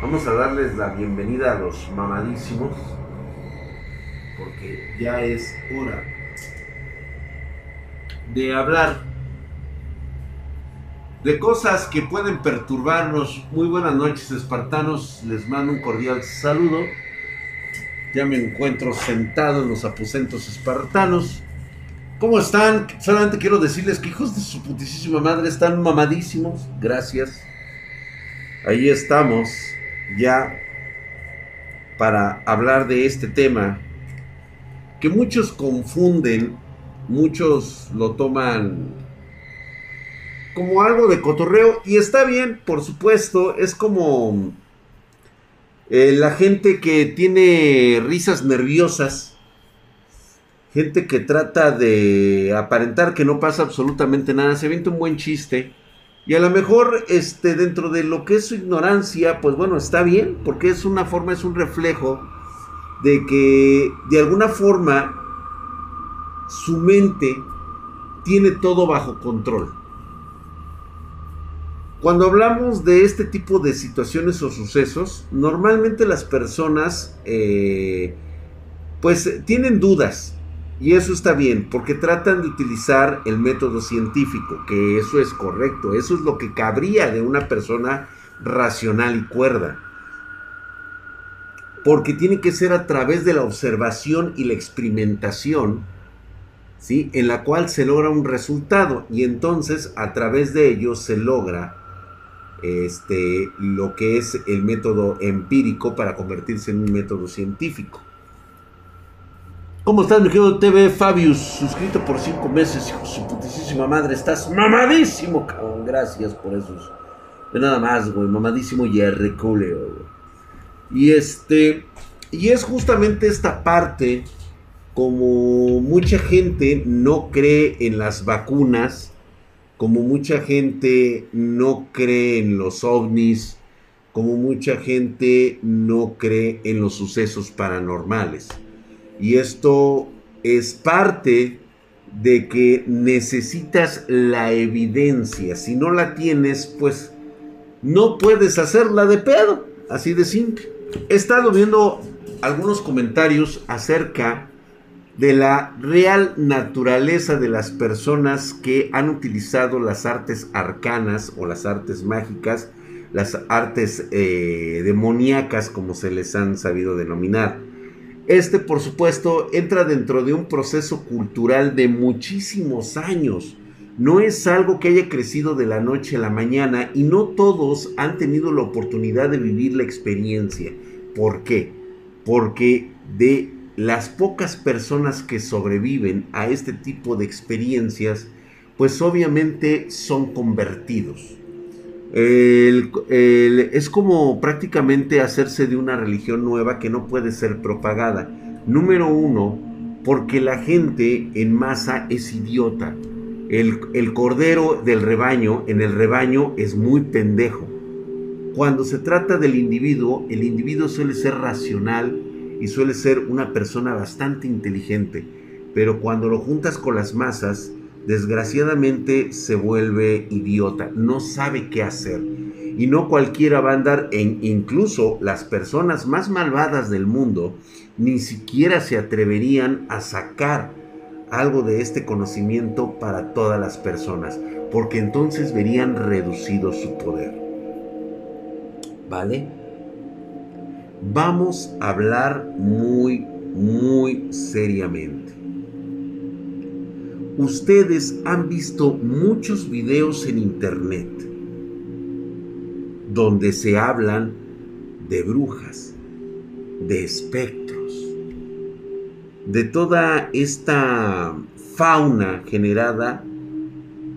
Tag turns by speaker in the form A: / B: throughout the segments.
A: Vamos a darles la bienvenida a los mamadísimos, porque ya es hora de hablar de cosas que pueden perturbarnos. Muy buenas noches, espartanos. Les mando un cordial saludo. Ya me encuentro sentado en los aposentos espartanos. ¿Cómo están? Solamente quiero decirles que hijos de su putísima madre están mamadísimos. Gracias. Ahí estamos ya para hablar de este tema que muchos confunden, muchos lo toman como algo de cotorreo y está bien, por supuesto, es como eh, la gente que tiene risas nerviosas, gente que trata de aparentar que no pasa absolutamente nada, se avienta un buen chiste y a lo mejor este dentro de lo que es su ignorancia, pues bueno, está bien, porque es una forma, es un reflejo de que de alguna forma su mente tiene todo bajo control. Cuando hablamos de este tipo de situaciones o sucesos, normalmente las personas eh, pues tienen dudas y eso está bien porque tratan de utilizar el método científico, que eso es correcto, eso es lo que cabría de una persona racional y cuerda. Porque tiene que ser a través de la observación y la experimentación, ¿sí? En la cual se logra un resultado y entonces a través de ello se logra este, lo que es el método empírico para convertirse en un método científico. ¿Cómo estás, mi querido TV Fabius? Suscrito por cinco meses, hijo de su putísima madre. Estás mamadísimo, cabrón. Gracias por esos. De nada más, güey. Mamadísimo y reculeo, Y este. Y es justamente esta parte. Como mucha gente no cree en las vacunas como mucha gente no cree en los ovnis, como mucha gente no cree en los sucesos paranormales. Y esto es parte de que necesitas la evidencia. Si no la tienes, pues no puedes hacerla de pedo. Así de simple. He estado viendo algunos comentarios acerca de la real naturaleza de las personas que han utilizado las artes arcanas o las artes mágicas, las artes eh, demoníacas como se les han sabido denominar. Este, por supuesto, entra dentro de un proceso cultural de muchísimos años. No es algo que haya crecido de la noche a la mañana y no todos han tenido la oportunidad de vivir la experiencia. ¿Por qué? Porque de las pocas personas que sobreviven a este tipo de experiencias, pues obviamente son convertidos. Es como prácticamente hacerse de una religión nueva que no puede ser propagada. Número uno, porque la gente en masa es idiota. El, el cordero del rebaño en el rebaño es muy pendejo. Cuando se trata del individuo, el individuo suele ser racional, y suele ser una persona bastante inteligente, pero cuando lo juntas con las masas, desgraciadamente se vuelve idiota, no sabe qué hacer. Y no cualquiera va a andar en incluso las personas más malvadas del mundo ni siquiera se atreverían a sacar algo de este conocimiento para todas las personas, porque entonces verían reducido su poder. ¿Vale? vamos a hablar muy, muy seriamente. Ustedes han visto muchos videos en internet donde se hablan de brujas, de espectros, de toda esta fauna generada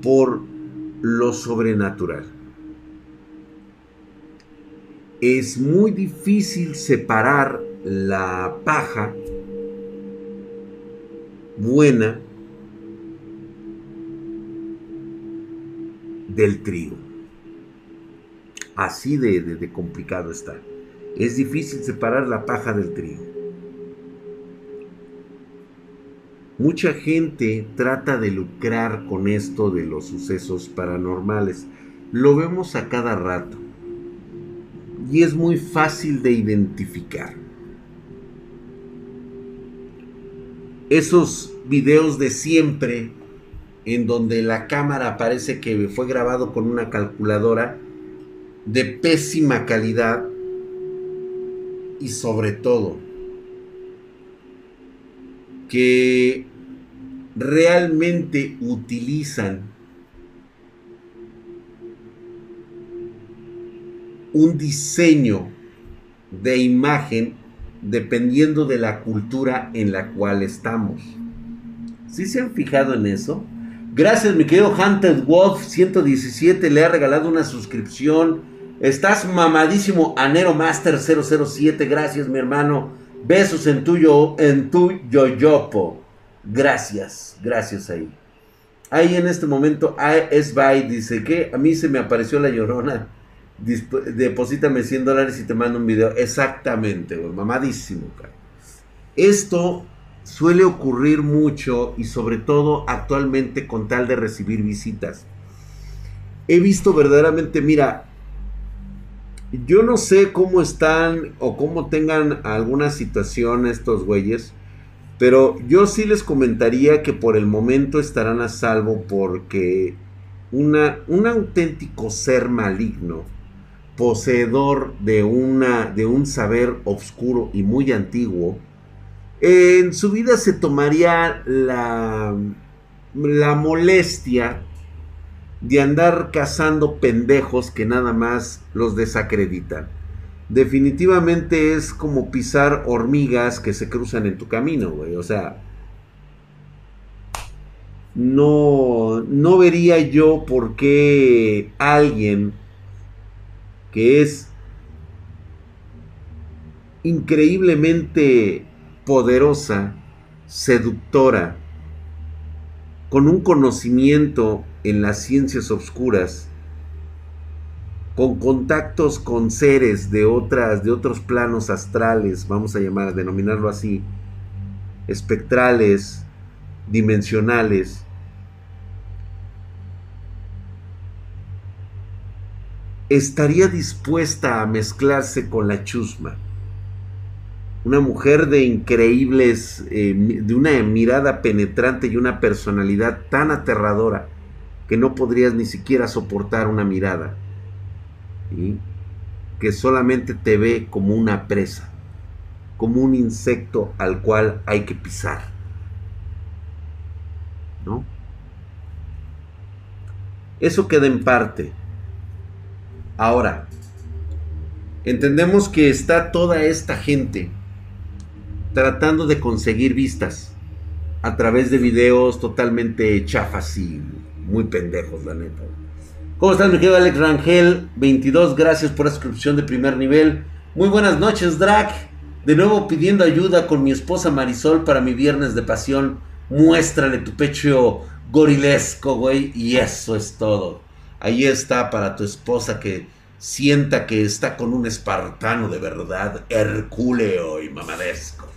A: por lo sobrenatural. Es muy difícil separar la paja buena del trigo. Así de, complicado está. Es difícil separar la paja del trigo. Mucha gente trata de lucrar con esto de los sucesos paranormales. Lo vemos a cada rato y es muy fácil de identificar. Esos videos de siempre en donde la cámara parece que fue grabado con una calculadora de pésima calidad y sobre todo que realmente utilizan un diseño de imagen dependiendo de la cultura en la cual estamos. ¿Sí se han fijado en eso? Gracias, mi querido Hunted Wolf 117. Le ha regalado una suscripción. Estás mamadísimo, Anero Master 007. Gracias, mi hermano. Besos en tuyo, en tu yoyopo. Gracias, gracias ahí. Ahí en este momento, es by dice que a mí se me apareció la llorona. Deposítame 100 dólares y te mando un video. Exactamente, mamadísimo. Esto suele ocurrir mucho y sobre todo actualmente con tal de recibir visitas. He visto verdaderamente, mira, yo no sé cómo están o cómo tengan alguna situación estos güeyes, pero yo sí les comentaría que por el momento estarán a salvo porque una, un auténtico ser maligno, poseedor de, una, de un saber oscuro y muy antiguo, en su vida se tomaría la, la molestia de andar cazando pendejos que nada más los desacreditan. Definitivamente es como pisar hormigas que se cruzan en tu camino, güey. O sea, no, no vería yo por qué alguien que es increíblemente poderosa, seductora, con un conocimiento en las ciencias oscuras, con contactos con seres de otras de otros planos astrales, vamos a llamar denominarlo así, espectrales, dimensionales. estaría dispuesta a mezclarse con la chusma una mujer de increíbles, eh, de una mirada penetrante y una personalidad tan aterradora que no podrías ni siquiera soportar una mirada. Que solamente te ve como una presa, como un insecto al cual hay que pisar. ¿No? Eso queda en parte. Ahora, entendemos que está toda esta gente tratando de conseguir vistas a través de videos totalmente chafas y muy pendejos, la neta. ¿Cómo estás, mi querido Alex Rangel? 22, gracias por la suscripción de primer nivel. Muy buenas noches, Drac. De nuevo pidiendo ayuda con mi esposa Marisol para mi viernes de pasión. Muéstrale tu pecho gorilesco, güey. Y eso es todo. Ahí está para tu esposa que sienta que está con un espartano de verdad, hercúleo y mamadesco.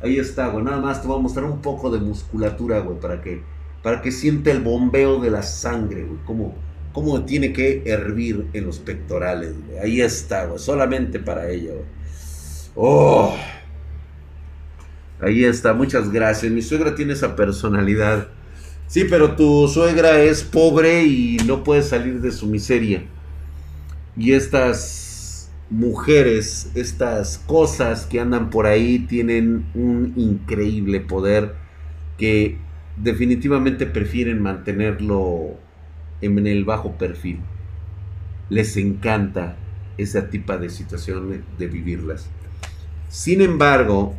A: Ahí está, güey. Nada más te voy a mostrar un poco de musculatura, güey, para que, para que siente el bombeo de la sangre, güey. Cómo, cómo tiene que hervir en los pectorales, güey. Ahí está, güey. Solamente para ella, güey. Oh. Ahí está, muchas gracias. Mi suegra tiene esa personalidad. Sí, pero tu suegra es pobre y no puede salir de su miseria. Y estas mujeres, estas cosas que andan por ahí tienen un increíble poder que definitivamente prefieren mantenerlo en el bajo perfil. Les encanta esa tipo de situaciones de vivirlas. Sin embargo,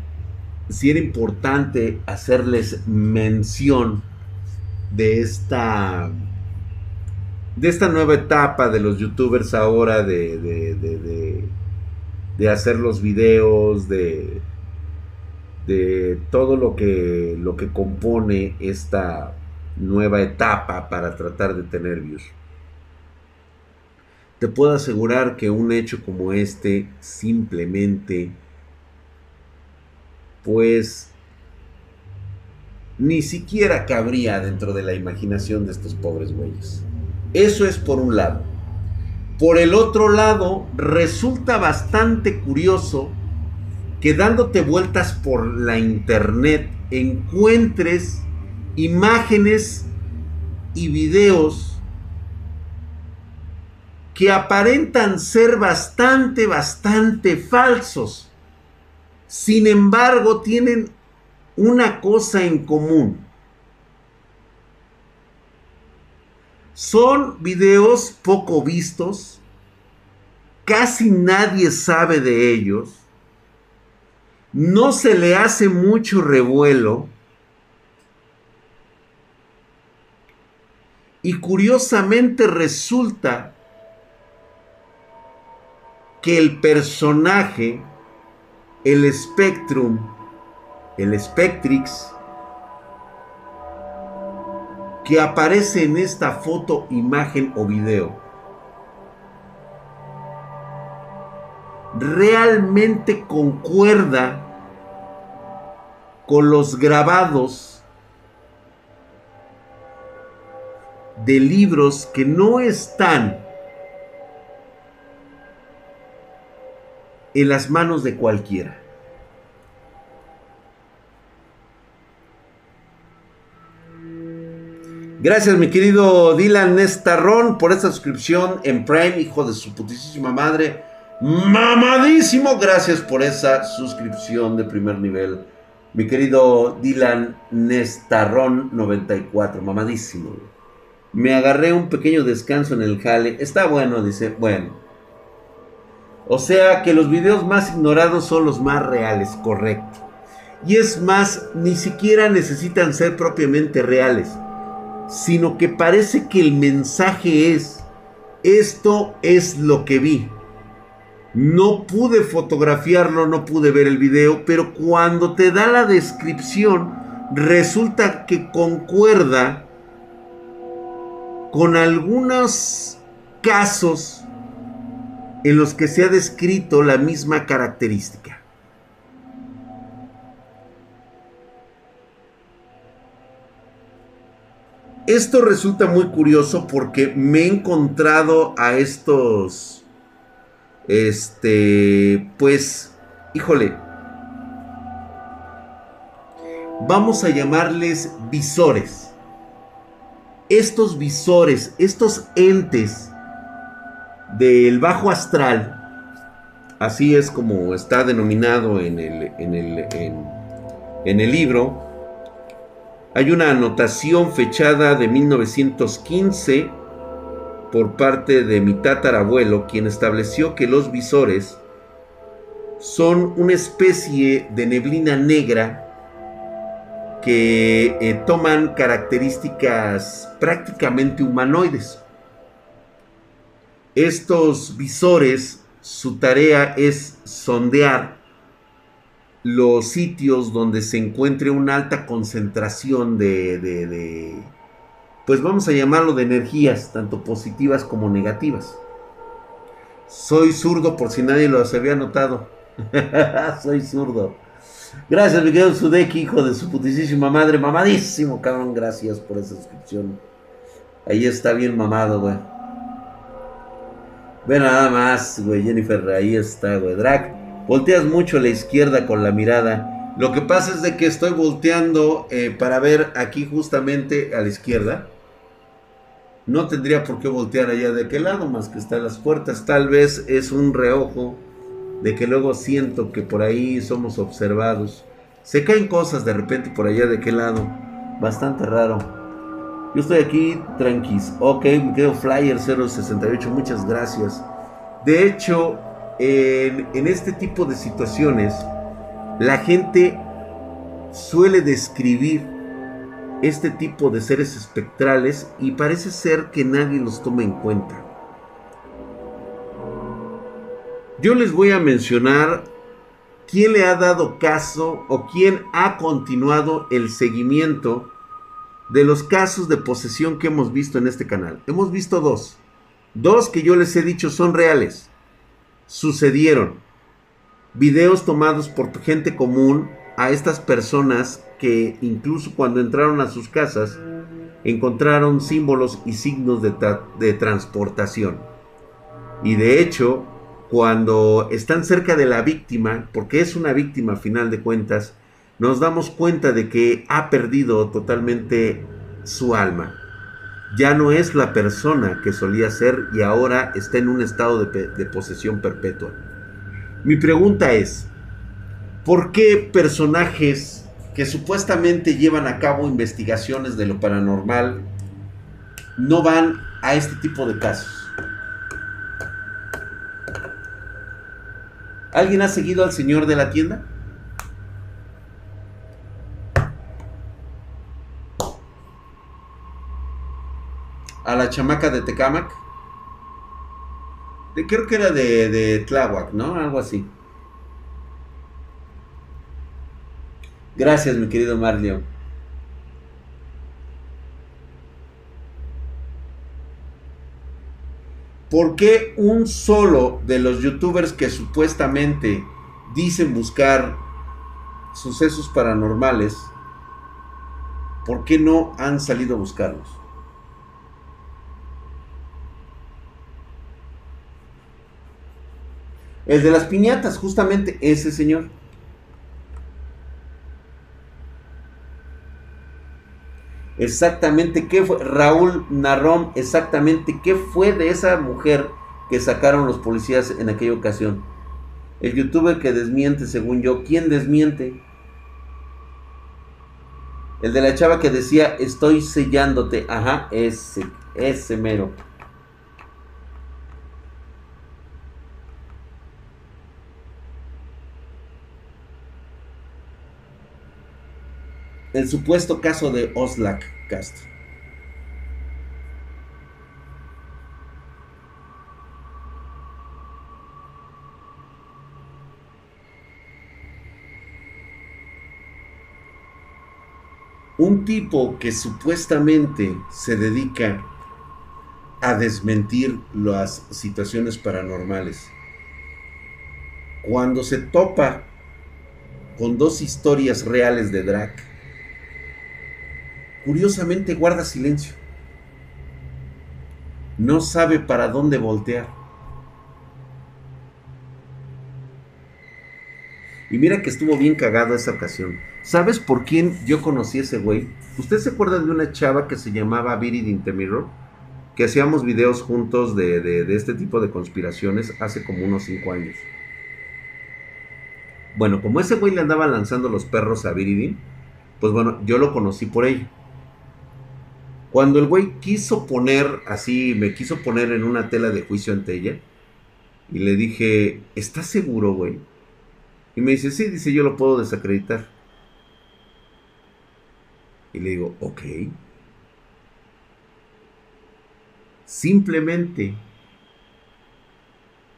A: si era importante hacerles mención de esta de esta nueva etapa de los youtubers ahora de, de, de, hacer los videos, de, de todo lo que, lo que compone esta nueva etapa para tratar de tener views. Te puedo asegurar que un hecho como este simplemente pues ni siquiera cabría dentro de la imaginación de estos pobres güeyes. Eso es por un lado. Por el otro lado, resulta bastante curioso que dándote vueltas por la internet encuentres imágenes y videos que aparentan ser bastante, bastante falsos. Sin embargo, tienen una cosa en común. Son videos poco vistos, casi nadie sabe de ellos, no se le hace mucho revuelo. Y curiosamente resulta que el personaje, el Spectrum, el Spectrix, que aparece en esta foto, imagen o video, realmente concuerda con los grabados de libros que no están en las manos de cualquiera. Gracias, mi querido Dylan Nestarrón, por esta suscripción en Prime, hijo de su putísima madre. Mamadísimo, gracias por esa suscripción de primer nivel. Mi querido Dylan Nestarrón 94, mamadísimo. Me agarré un pequeño descanso en el jale. Está bueno, dice. Bueno. O sea que los videos más ignorados son los más reales, correcto. Y es más, ni siquiera necesitan ser propiamente reales sino que parece que el mensaje es, esto es lo que vi. No pude fotografiarlo, no pude ver el video, pero cuando te da la descripción, resulta que concuerda con algunos casos en los que se ha descrito la misma característica. Esto resulta muy curioso porque me he encontrado a estos, este, pues, híjole, vamos a llamarles visores. Estos visores, estos entes del bajo astral, así es como está denominado en el, en el, en el libro, hay una anotación fechada de 1915 por parte de mi tatarabuelo, quien estableció que los visores son una especie de neblina negra que eh, toman características prácticamente humanoides. Estos visores, su tarea es sondear los sitios donde se encuentre una alta concentración de, pues vamos a llamarlo de energías, tanto positivas como negativas. Soy zurdo por si nadie lo había notado. Soy zurdo. Gracias, mi querido Sudeki, hijo de su putísima madre. Mamadísimo, cabrón. Gracias por esa suscripción. Ahí está bien mamado, güey. Ve nada más, güey. Jennifer, ahí está, güey. Drag. Volteas mucho a la izquierda con la mirada. Lo que pasa es de que estoy volteando eh, para ver aquí justamente a la izquierda. No tendría por qué voltear allá de aquel lado, más que están las puertas. Tal vez es un reojo de que luego siento que por ahí somos observados. Se caen cosas de repente por allá de aquel lado. Bastante raro. Yo estoy aquí tranquis. Ok, me quedo Flyer 068. Muchas gracias. De hecho, en, este tipo de situaciones, la gente suele describir este tipo de seres espectrales y parece ser que nadie los toma en cuenta. Yo les voy a mencionar quién le ha dado caso o quién ha continuado el seguimiento de los casos de posesión que hemos visto en este canal. Hemos visto dos. Dos que yo les he dicho son reales sucedieron. Videos tomados por gente común a estas personas que incluso cuando entraron a sus casas encontraron símbolos y signos de, transportación. Y de hecho, cuando están cerca de la víctima, porque es una víctima a final de cuentas, nos damos cuenta de que ha perdido totalmente su alma. Ya no es la persona que solía ser y ahora está en un estado de, de posesión perpetua. Mi pregunta es, ¿por qué personajes que supuestamente llevan a cabo investigaciones de lo paranormal no van a este tipo de casos? ¿Alguien ha seguido al señor de la tienda? A la chamaca de Tecamac. Creo que era de, de Tláhuac, ¿no? Algo así. Gracias, mi querido Marlio. ¿Por qué un solo de los youtubers que supuestamente dicen buscar sucesos paranormales, ¿por qué no han salido a buscarlos? El de las piñatas, justamente ese señor. exactamente qué fue, Raúl Narrón, exactamente qué fue de esa mujer que sacaron los policías en aquella ocasión. El youtuber que desmiente, según yo, ¿quién desmiente? El de la chava que decía, estoy sellándote, ajá, ese, ese mero. El supuesto caso de Oslak Castro. Un tipo que supuestamente se dedica a desmentir las situaciones paranormales. Cuando se topa con dos historias reales de Drac, curiosamente guarda silencio. No sabe para dónde voltear. Y mira que estuvo bien cagado esa ocasión. ¿Sabes por quién yo conocí a ese güey? ¿Usted se acuerda de una chava que se llamaba Virid Mirror? Que hacíamos videos juntos de, de, este tipo de conspiraciones hace como unos 5 años. Bueno, como ese güey le andaba lanzando los perros a Viridin, pues bueno, yo lo conocí por ella. Cuando el güey quiso poner, así, me quiso poner en una tela de juicio ante ella, y le dije, ¿estás seguro, güey? Y me dice, sí, dice, yo lo puedo desacreditar. Y le digo, ok. Simplemente,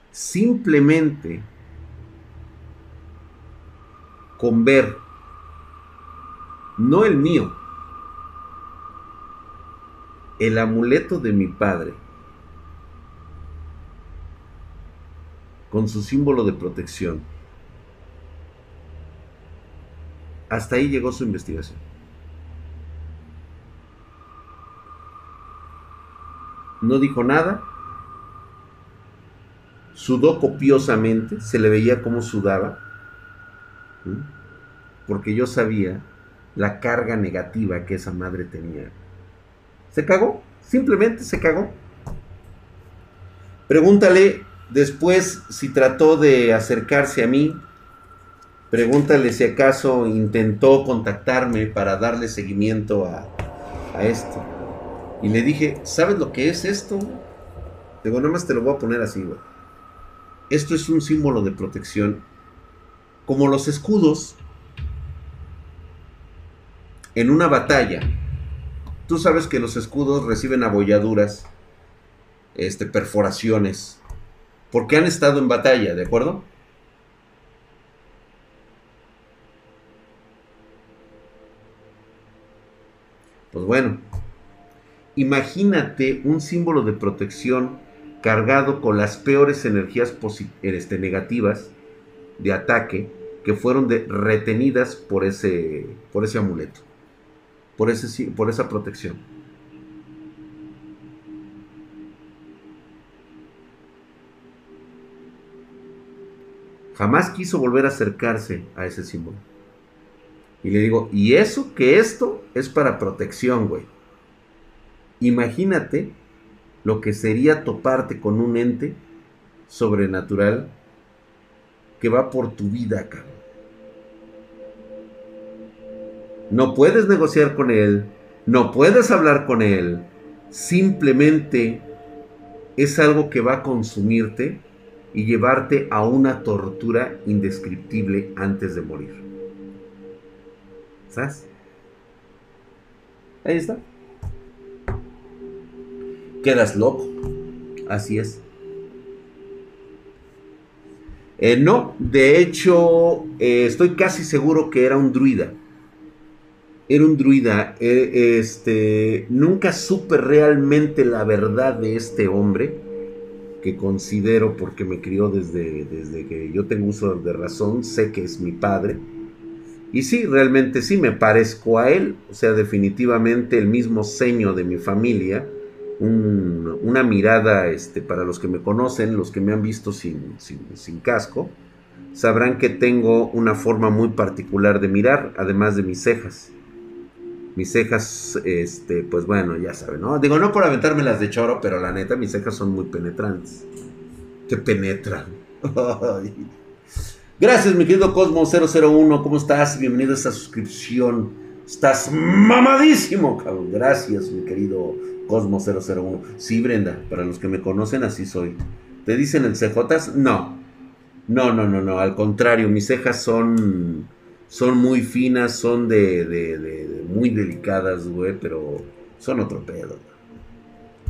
A: simplemente, con ver, no el mío, el amuleto de mi padre, con su símbolo de protección. Hasta ahí llegó su investigación. No dijo nada, sudó copiosamente, se le veía cómo sudaba, porque yo sabía la carga negativa que esa madre tenía se cagó, simplemente se cagó. Pregúntale después si trató de acercarse a mí. Pregúntale si acaso intentó contactarme para darle seguimiento a, esto. Y le dije, ¿sabes lo que es esto? Digo, nada más te lo voy a poner así, güey. Esto es un símbolo de protección. Como los escudos en una batalla Tú sabes que los escudos reciben abolladuras, este, perforaciones, porque han estado en batalla, ¿de acuerdo? Pues bueno, imagínate un símbolo de protección cargado con las peores energías este, negativas de ataque que fueron retenidas por ese, por ese amuleto por, ese, por esa protección. Jamás quiso volver a acercarse a ese símbolo. Y le digo, y eso que esto es para protección, güey. Imagínate lo que sería toparte con un ente sobrenatural que va por tu vida, cabrón. No puedes negociar con él, no puedes hablar con él, simplemente es algo que va a consumirte y llevarte a una tortura indescriptible antes de morir. ¿Sabes? Ahí está. Quedas loco. Así es. Eh, no, de hecho, eh, estoy casi seguro que era un druida. Era un druida. Eh, este, nunca supe realmente la verdad de este hombre, que considero, porque me crió desde, desde que yo tengo uso de razón, sé que es mi padre. Y sí, realmente sí me parezco a él, o sea, definitivamente el mismo seño de mi familia una mirada, este, para los que me conocen, los que me han visto sin, sin, casco, sabrán que tengo una forma muy particular de mirar, además de mis cejas. Mis cejas, este, pues bueno, ya saben, ¿no? Digo, no por aventarme las de choro, pero la neta, mis cejas son muy penetrantes. Te penetran. Gracias, mi querido Cosmo001. ¿Cómo estás? Bienvenido a esta suscripción. Estás mamadísimo, cabrón. Gracias, mi querido Cosmo 001. Sí, Brenda, para los que me conocen así soy. ¿Te dicen el CJ? No. No, no, no, no. Al contrario, mis cejas son, son muy finas, son de, de, de, muy delicadas, güey, pero son otro pedo.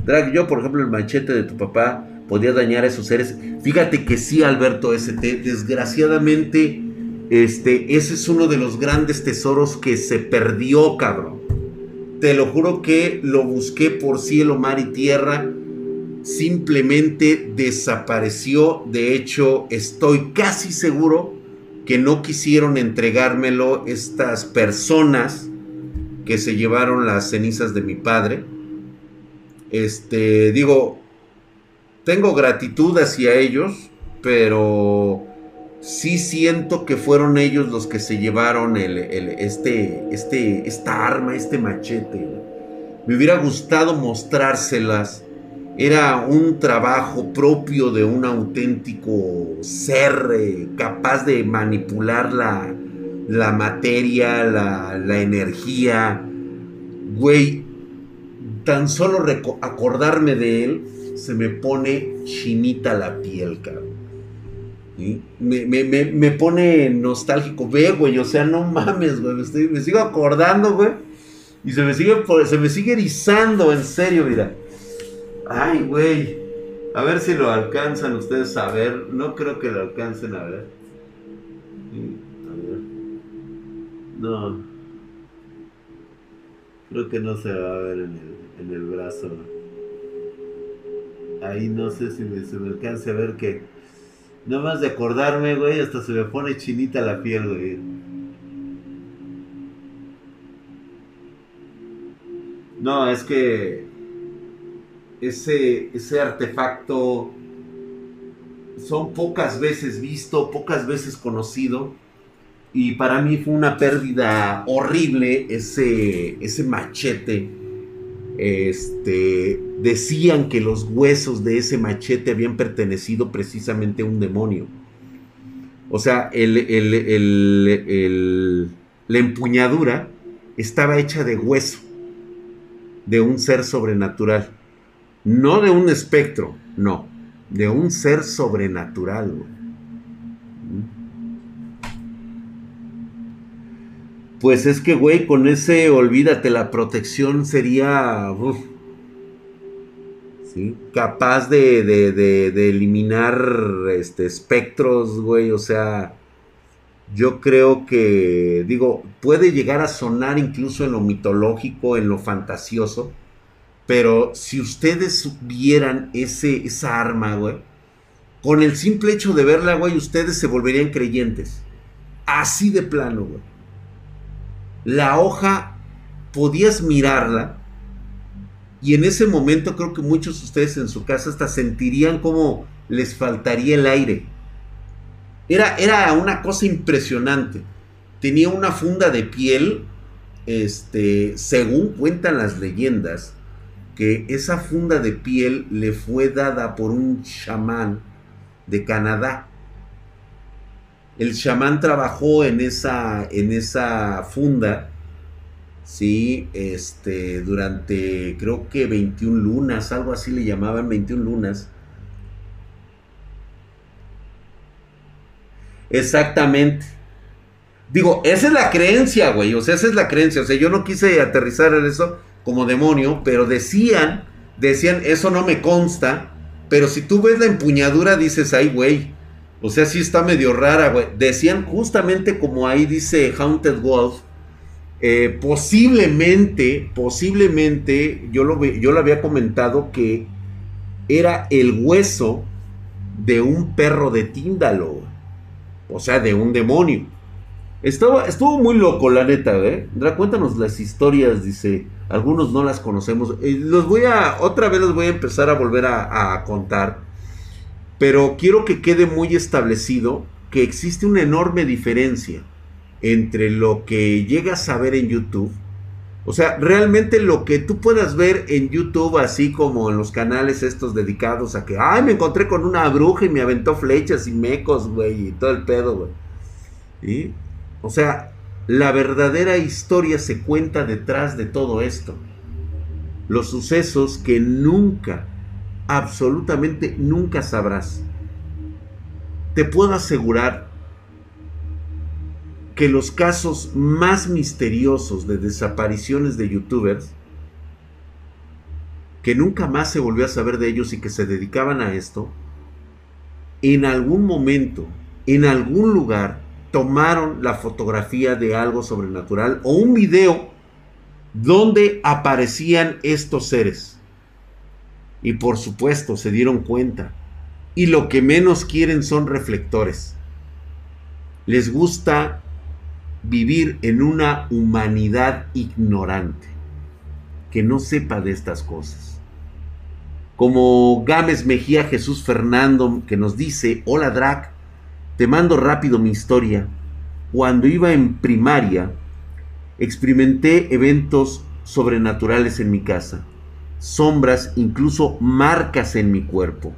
A: Drag, yo, por ejemplo, el machete de tu papá podía dañar a esos seres. Fíjate que sí, Alberto ST, desgraciadamente, este, ese es uno de los grandes tesoros que se perdió, cabrón. Te lo juro que lo busqué por cielo, mar y tierra. Simplemente desapareció. De hecho, estoy casi seguro que no quisieron entregármelo estas personas que se llevaron las cenizas de mi padre. Este, digo, tengo gratitud hacia ellos, pero sí siento que fueron ellos los que se llevaron el, este, este, esta arma, este machete. Me hubiera gustado mostrárselas. Era un trabajo propio de un auténtico ser eh, capaz de manipular la, la materia, la, la energía. Güey, tan solo acordarme de él se me pone chinita la piel, cabrón. Me, pone nostálgico. Ve, güey, o sea, no mames, güey. Me, sigo acordando, güey. Y se me sigue, se me sigue erizando, en serio, mira. Ay, güey. A ver si lo alcanzan ustedes a ver. No creo que lo alcancen a ver. A ver. No. Creo que no se va a ver en el, en el brazo. Ahí no sé si se me alcance a ver que Nada más de acordarme, güey, hasta se me pone chinita la piel, güey. No, es que ese, ese artefacto son pocas veces visto, pocas veces conocido. Y para mí fue una pérdida horrible ese, ese machete este, decían que los huesos de ese machete habían pertenecido precisamente a un demonio. O sea, la empuñadura estaba hecha de hueso, de un ser sobrenatural. No de un espectro, no, de un ser sobrenatural. Pues es que, güey, con ese, olvídate, la protección sería... Capaz de, de, eliminar este, espectros, güey, o sea... Yo creo que, digo, puede llegar a sonar incluso en lo mitológico, en lo fantasioso, pero si ustedes vieran ese, esa arma, güey, con el simple hecho de verla, güey, ustedes se volverían creyentes. Así de plano, güey la hoja podías mirarla y en ese momento creo que muchos de ustedes en su casa hasta sentirían como les faltaría el aire. Era, era una cosa impresionante. Tenía una funda de piel, este, según cuentan las leyendas, que esa funda de piel le fue dada por un chamán de Canadá. El chamán trabajó en esa, en esa funda, sí, este, durante creo que 21 lunas, algo así le llamaban 21 lunas. Exactamente. Digo, esa es la creencia, güey. O sea, esa es la creencia. O sea, yo no quise aterrizar en eso como demonio, pero decían, decían, eso no me consta. Pero si tú ves la empuñadura, dices, ay, güey. O sea, sí está medio rara, güey. Decían justamente como ahí dice Haunted Wolf. Eh, posiblemente, posiblemente, yo lo, yo lo había comentado que era el hueso de un perro de Tíndalo. O sea, de un demonio. Estaba, estuvo muy loco, la neta, ¿eh? cuéntanos las historias, dice. Algunos no las conocemos. Eh, los voy a, otra vez los voy a empezar a volver a, contar. Pero quiero que quede muy establecido que existe una enorme diferencia entre lo que llegas a ver en YouTube. O sea, realmente lo que tú puedas ver en YouTube, así como en los canales estos dedicados a que, ay, me encontré con una bruja y me aventó flechas y mecos, güey, y todo el pedo, güey. O sea, la verdadera historia se cuenta detrás de todo esto. Los sucesos que nunca, absolutamente nunca sabrás. Te puedo asegurar que los casos más misteriosos de desapariciones de youtubers, que nunca más se volvió a saber de ellos y que se dedicaban a esto, en algún momento, en algún lugar, tomaron la fotografía de algo sobrenatural o un video donde aparecían estos seres. Y por supuesto se dieron cuenta. Y lo que menos quieren son reflectores. Les gusta vivir en una humanidad ignorante, que no sepa de estas cosas. Como Gámez Mejía Jesús Fernando, que nos dice, hola Drac, te mando rápido mi historia. Cuando iba en primaria, experimenté eventos sobrenaturales en mi casa, sombras, incluso marcas en mi cuerpo.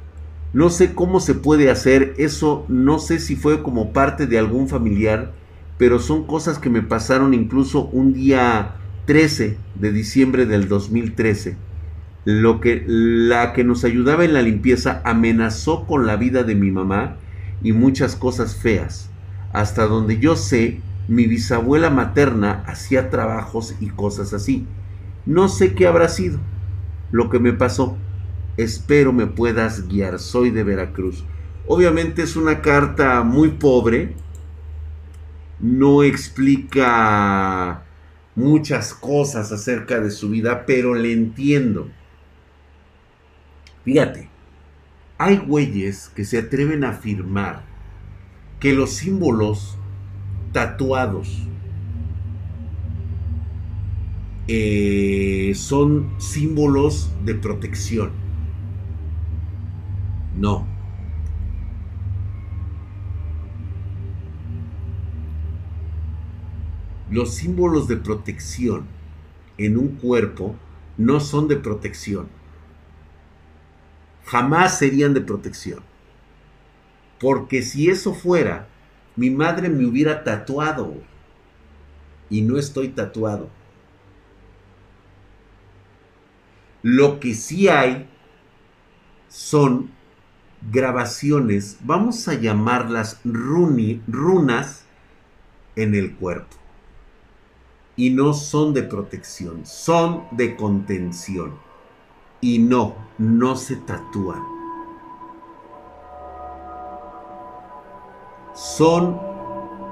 A: No sé cómo se puede hacer eso, no sé si fue como parte de algún familiar, pero son cosas que me pasaron incluso un día 13 de diciembre del 2013. Lo que la que nos ayudaba en la limpieza amenazó con la vida de mi mamá y muchas cosas feas. Hasta donde yo sé, mi bisabuela materna hacía trabajos y cosas así. No sé qué habrá sido lo que me pasó. Espero me puedas guiar. Soy de Veracruz. Obviamente es una carta muy pobre. No explica muchas cosas acerca de su vida, pero le entiendo. Fíjate, hay güeyes que se atreven a afirmar que los símbolos tatuados eh, son símbolos de protección. No. Los símbolos de protección en un cuerpo no son de protección jamás serían de protección. Porque si eso fuera, mi madre me hubiera tatuado. Y no estoy tatuado. Lo que sí hay son grabaciones, vamos a llamarlas runas, en el cuerpo. Y no son de protección, son de contención. Y no, no se tatúan. Son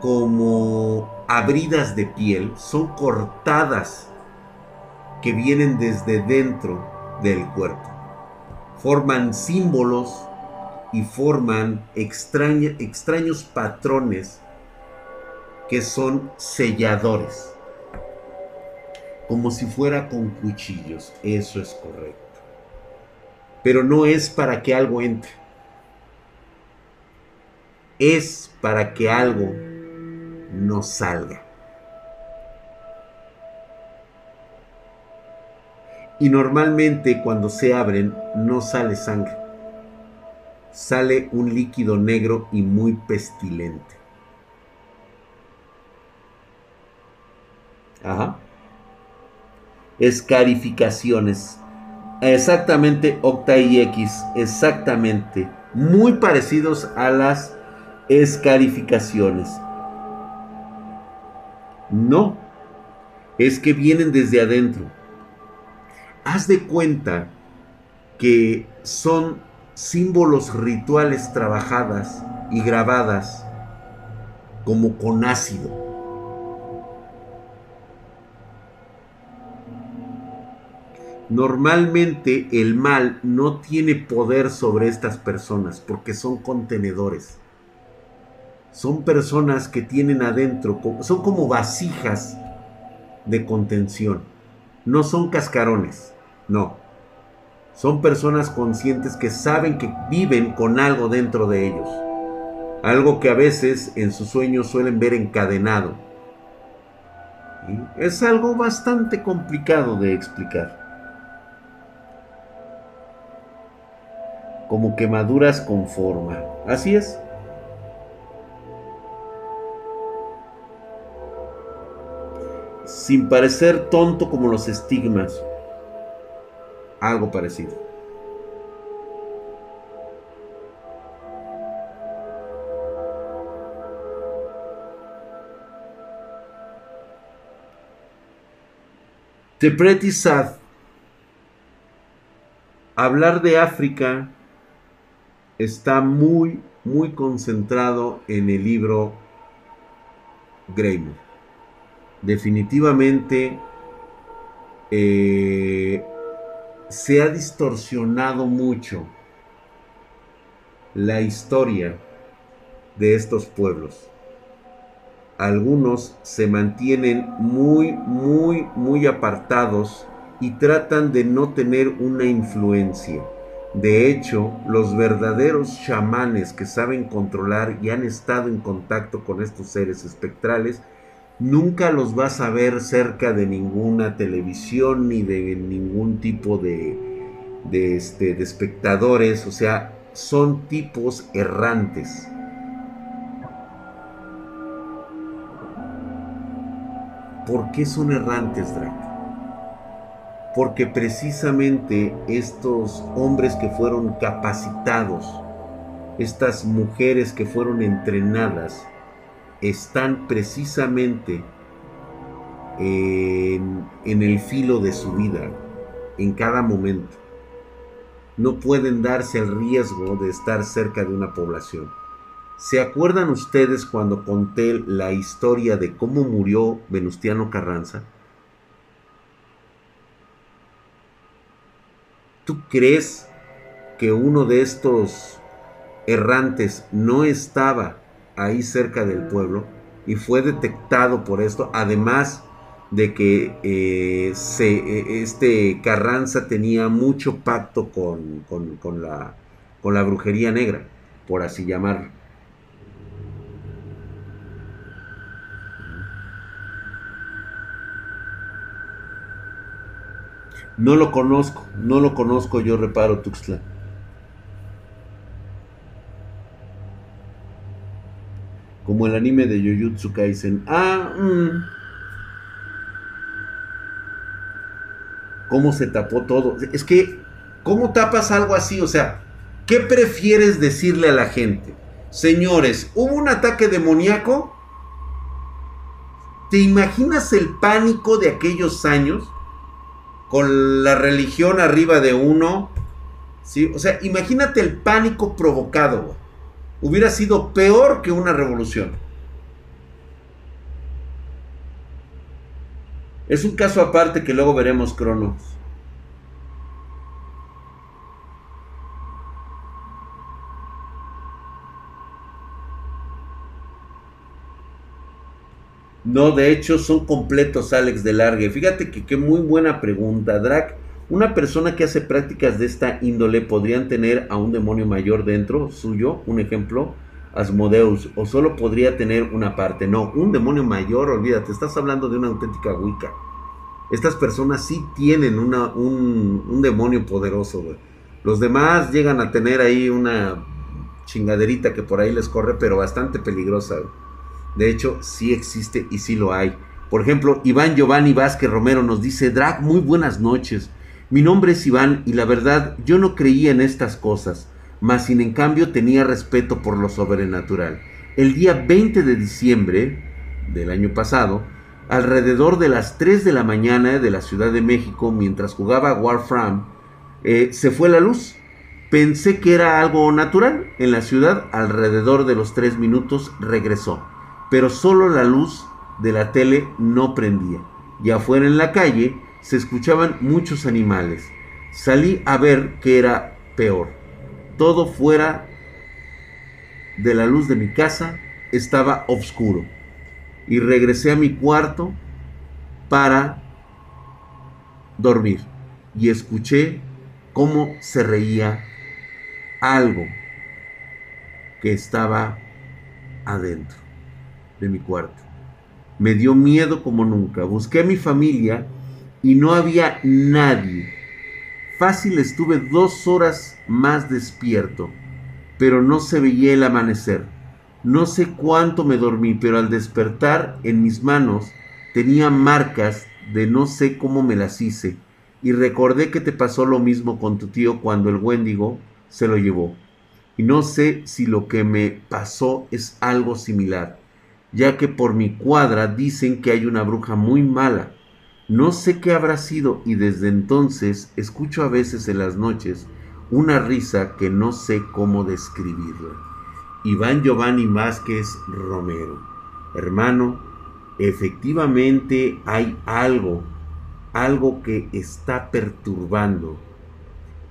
A: como abridas de piel, son cortadas que vienen desde dentro del cuerpo. Forman símbolos y forman extraños patrones que son selladores. Como si fuera con cuchillos. Eso es correcto pero no es para que algo entre. es para que algo no salga. Y normalmente cuando se abren no sale sangre. Sale un líquido negro y muy pestilente. Ajá. Escarificaciones. Exactamente octa y X. Exactamente. Muy parecidos a las escarificaciones. No. Es que vienen desde adentro. Haz de cuenta que son símbolos rituales trabajadas y grabadas como con ácido. Normalmente el mal no tiene poder sobre estas personas porque son contenedores. Son personas que tienen adentro, son como vasijas de contención. No son cascarones, no. Son personas conscientes que saben que viven con algo dentro de ellos. Algo que a veces en sus sueños suelen ver encadenado. Es algo bastante complicado de explicar. Como quemaduras con forma. Así es. Sin parecer tonto como los estigmas. Algo parecido. The Pretty Sad. Hablar de África está muy, muy concentrado en el libro Greymore. Definitivamente eh, se ha distorsionado mucho la historia de estos pueblos. Algunos se mantienen muy, muy, muy apartados y tratan de no tener una influencia de hecho, los verdaderos chamanes que saben controlar y han estado en contacto con estos seres espectrales, nunca los vas a ver cerca de ninguna televisión ni de ningún tipo de, este, espectadores, o sea, son tipos errantes. ¿Por qué son errantes, Drake? Porque precisamente estos hombres que fueron capacitados, estas mujeres que fueron entrenadas, están precisamente en, el filo de su vida, en cada momento. No pueden darse el riesgo de estar cerca de una población. ¿Se acuerdan ustedes cuando conté la historia de cómo murió Venustiano Carranza? ¿Tú crees que uno de estos errantes no estaba ahí cerca del pueblo y fue detectado por esto? Además de que eh, e, este Carranza tenía mucho pacto con, la, con la brujería negra, por así llamarlo. No lo conozco, no lo conozco, yo reparo Tuxtla. Como el anime de Jujutsu Kaisen. Ah, mm. ¿Cómo se tapó todo? Es que, ¿cómo tapas algo así? O sea, ¿qué prefieres decirle a la gente? Señores, ¿hubo un ataque demoníaco? ¿Te imaginas el pánico de aquellos años? Con la religión arriba de uno. O sea, imagínate el pánico provocado. Hubiera sido peor que una revolución. Es un caso aparte que luego veremos Cronos. No, de hecho son completos Alex de Largue. Fíjate que qué muy buena pregunta, Drac. Una persona que hace prácticas de esta índole podrían tener a un demonio mayor dentro suyo, un ejemplo. Asmodeus, o solo podría tener una parte. No, un demonio mayor, olvídate, estás hablando de una auténtica Wicca. Estas personas sí tienen una, un, un demonio poderoso, güey. Los demás llegan a tener ahí una chingaderita que por ahí les corre, pero bastante peligrosa. De hecho, sí existe y sí lo hay. Por ejemplo, Iván Giovanni Vázquez Romero nos dice, Drag, muy buenas noches. Mi nombre es Iván y la verdad yo no creía en estas cosas, mas sin en cambio tenía respeto por lo sobrenatural. El día 20 de diciembre del año pasado, alrededor de las 3 de la mañana de la Ciudad de México, mientras jugaba Warframe, eh, se fue la luz. Pensé que era algo natural. En la ciudad, alrededor de los 3 minutos, regresó. Pero solo la luz de la tele no prendía. Y afuera en la calle se escuchaban muchos animales. Salí a ver qué era peor. Todo fuera de la luz de mi casa estaba oscuro. Y regresé a mi cuarto para dormir. Y escuché cómo se reía algo que estaba adentro de mi cuarto. Me dio miedo como nunca. Busqué a mi familia y no había nadie. Fácil estuve dos horas más despierto, pero no se veía el amanecer. No sé cuánto me dormí, pero al despertar en mis manos tenía marcas de no sé cómo me las hice. Y recordé que te pasó lo mismo con tu tío cuando el Wendigo se lo llevó. Y no sé si lo que me pasó es algo similar ya que por mi cuadra dicen que hay una bruja muy mala. No sé qué habrá sido y desde entonces escucho a veces en las noches una risa que no sé cómo describirla. Iván Giovanni Vázquez Romero. Hermano, efectivamente hay algo, algo que está perturbando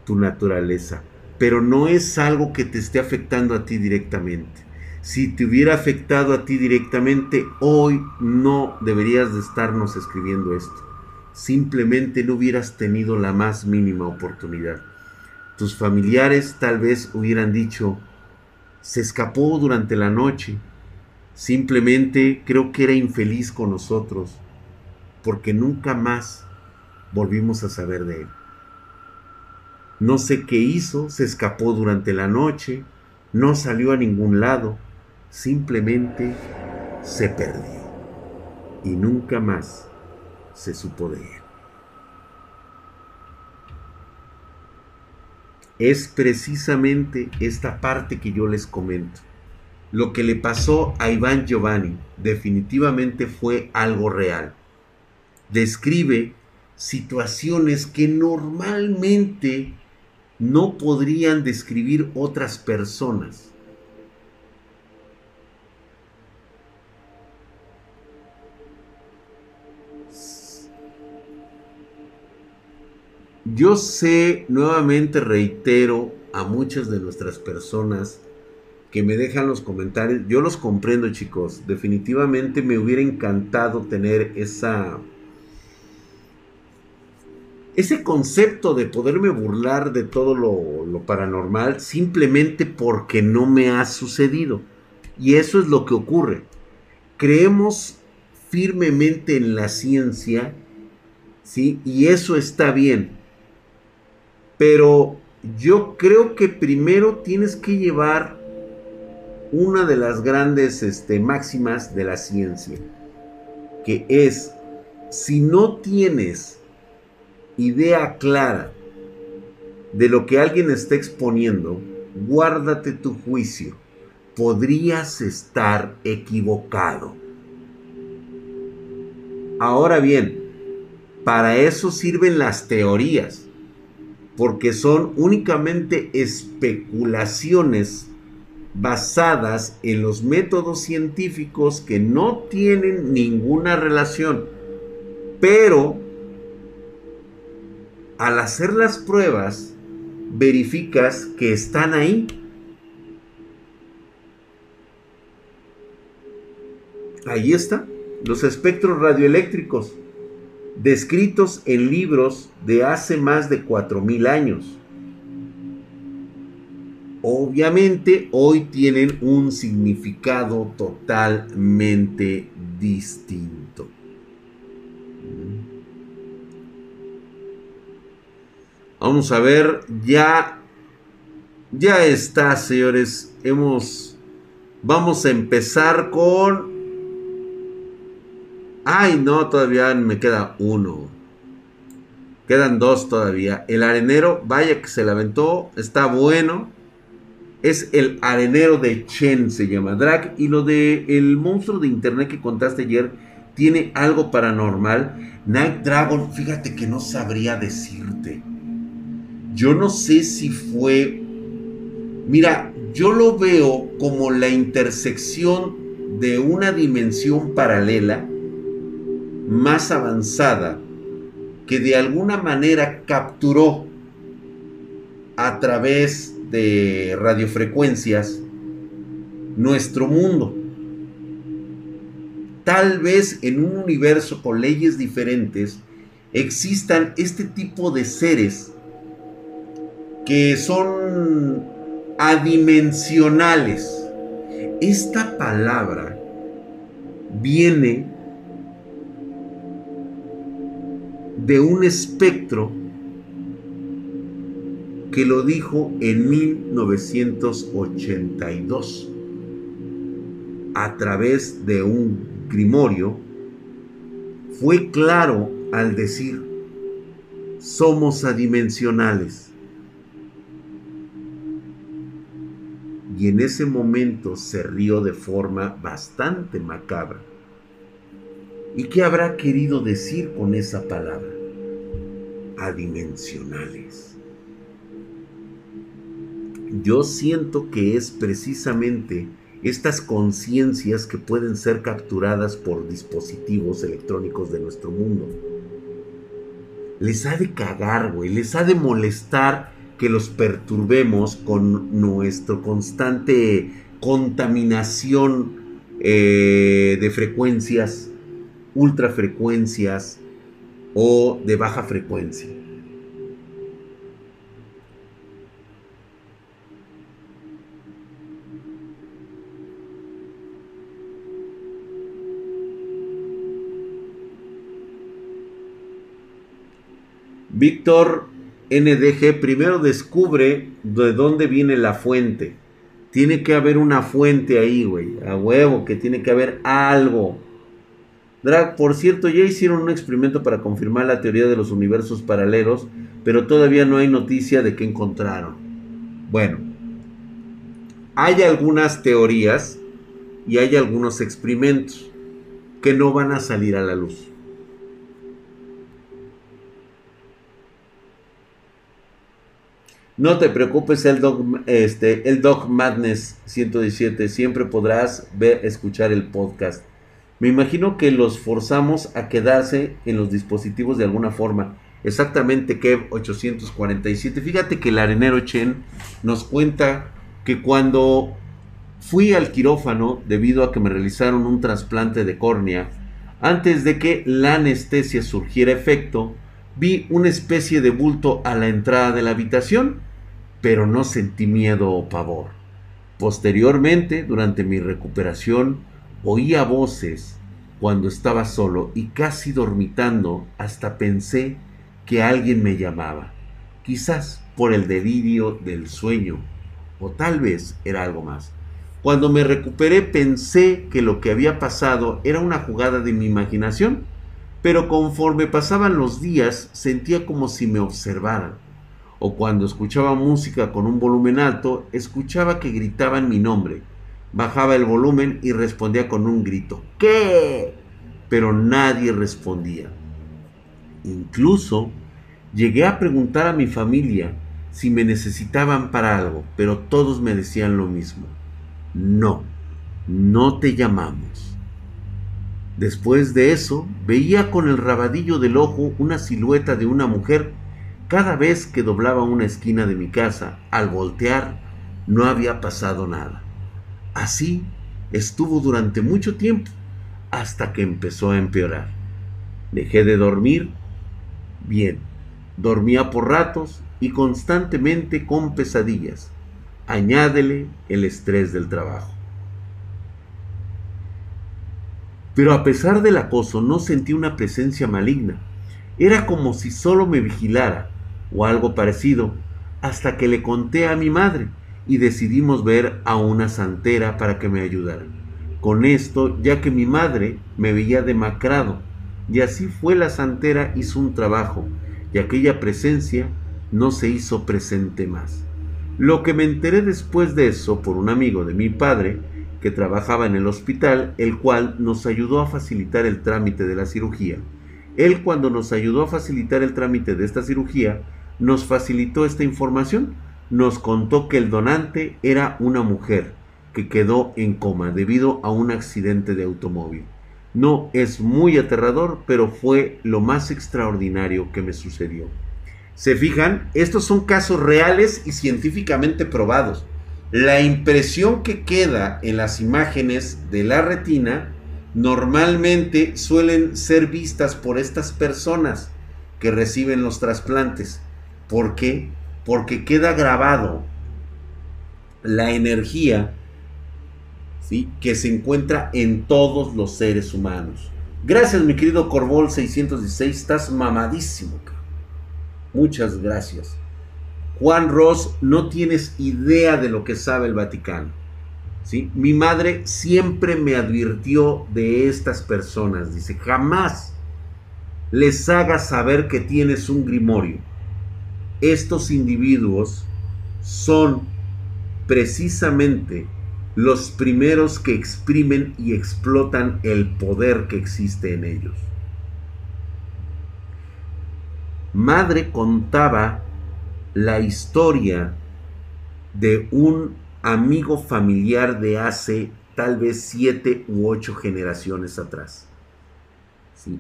A: tu naturaleza, pero no es algo que te esté afectando a ti directamente si te hubiera afectado a ti directamente, hoy no deberías de estarnos escribiendo esto. Simplemente no hubieras tenido la más mínima oportunidad. Tus familiares tal vez hubieran dicho, se escapó durante la noche. Simplemente creo que era infeliz con nosotros, porque nunca más volvimos a saber de él. No sé qué hizo, se escapó durante la noche, no salió a ningún lado simplemente se perdió y nunca más se supo de él. Es precisamente esta parte que yo les comento. Lo que le pasó a Iván Giovanni definitivamente fue algo real. Describe situaciones que normalmente no podrían describir otras personas Yo sé, nuevamente reitero a muchas de nuestras personas que me dejan los comentarios, yo los comprendo chicos, definitivamente me hubiera encantado tener esa... Ese concepto de poderme burlar de todo lo, paranormal simplemente porque no me ha sucedido. Y eso es lo que ocurre. Creemos firmemente en la ciencia, ¿sí? Y eso está bien. Pero yo creo que primero tienes que llevar una de las grandes este, máximas de la ciencia, que es, si no tienes idea clara de lo que alguien está exponiendo, guárdate tu juicio. Podrías estar equivocado. Ahora bien, para eso sirven las teorías porque son únicamente especulaciones basadas en los métodos científicos que no tienen ninguna relación. Pero al hacer las pruebas, verificas que están ahí. Ahí está, los espectros radioeléctricos descritos en libros de hace más de 4.000 años. obviamente hoy tienen un significado totalmente distinto. Vamos a ver, ya ya está, señores. Hemos vamos a empezar con Ay, no, todavía me queda uno. Quedan dos todavía. El arenero, vaya que se la está bueno. Es el arenero de Chen, se llama Drag. Y lo de el monstruo de internet que contaste ayer tiene algo paranormal. Night Dragon, fíjate que no sabría decirte. Yo no sé si fue... Mira, yo lo veo como la intersección de una dimensión paralela más avanzada que de alguna manera capturó a través de radiofrecuencias nuestro mundo. Tal vez en un universo con leyes diferentes existan este tipo de seres que son adimensionales. Esta palabra viene de un espectro que lo dijo en 1982 a través de un grimorio, fue claro al decir, somos adimensionales. Y en ese momento se rió de forma bastante macabra. ¿Y qué habrá querido decir con esa palabra? Adimensionales. Yo siento que es precisamente estas conciencias que pueden ser capturadas por dispositivos electrónicos de nuestro mundo. Les ha de cagar, güey, les ha de molestar que los perturbemos con nuestra constante contaminación eh, de frecuencias, ultrafrecuencias, o de baja frecuencia. Víctor NDG primero descubre de dónde viene la fuente. Tiene que haber una fuente ahí, güey. A huevo, que tiene que haber algo. Drag, por cierto, ya hicieron un experimento para confirmar la teoría de los universos paralelos, pero todavía no hay noticia de qué encontraron. Bueno, hay algunas teorías y hay algunos experimentos que no van a salir a la luz. No te preocupes, el Dog, este, el Dog Madness 117. Siempre podrás ver, escuchar el podcast. Me imagino que los forzamos a quedarse en los dispositivos de alguna forma. Exactamente, Kev 847. Fíjate que el arenero Chen nos cuenta que cuando fui al quirófano debido a que me realizaron un trasplante de córnea, antes de que la anestesia surgiera efecto, vi una especie de bulto a la entrada de la habitación, pero no sentí miedo o pavor. Posteriormente, durante mi recuperación, Oía voces cuando estaba solo y casi dormitando hasta pensé que alguien me llamaba, quizás por el delirio del sueño, o tal vez era algo más. Cuando me recuperé pensé que lo que había pasado era una jugada de mi imaginación, pero conforme pasaban los días sentía como si me observaran, o cuando escuchaba música con un volumen alto, escuchaba que gritaban mi nombre, Bajaba el volumen y respondía con un grito. ¿Qué? Pero nadie respondía. Incluso llegué a preguntar a mi familia si me necesitaban para algo, pero todos me decían lo mismo. No, no te llamamos. Después de eso, veía con el rabadillo del ojo una silueta de una mujer cada vez que doblaba una esquina de mi casa. Al voltear, no había pasado nada. Así estuvo durante mucho tiempo hasta que empezó a empeorar. Dejé de dormir bien. Dormía por ratos y constantemente con pesadillas. añádele el estrés del trabajo. Pero a pesar del acoso no sentí una presencia maligna. Era como si solo me vigilara o algo parecido, hasta que le conté a mi madre y decidimos ver a una santera para que me ayudara. Con esto, ya que mi madre me veía demacrado, y así fue la santera hizo un trabajo, y aquella presencia no se hizo presente más. Lo que me enteré después de eso por un amigo de mi padre, que trabajaba en el hospital, el cual nos ayudó a facilitar el trámite de la cirugía. Él cuando nos ayudó a facilitar el trámite de esta cirugía, nos facilitó esta información. Nos contó que el donante era una mujer que quedó en coma debido a un accidente de automóvil. No es muy aterrador, pero fue lo más extraordinario que me sucedió. Se fijan, estos son casos reales y científicamente probados. La impresión que queda en las imágenes de la retina normalmente suelen ser vistas por estas personas que reciben los trasplantes. ¿Por qué? Porque queda grabado la energía ¿sí? que se encuentra en todos los seres humanos. Gracias, mi querido Corbol 616, estás mamadísimo. Muchas gracias. Juan Ross, no tienes idea de lo que sabe el Vaticano. ¿sí? Mi madre siempre me advirtió de estas personas. Dice, jamás les hagas saber que tienes un grimorio. Estos individuos son precisamente los primeros que exprimen y explotan el poder que existe en ellos. madre contaba la historia de un amigo familiar de hace tal vez siete u ocho generaciones atrás.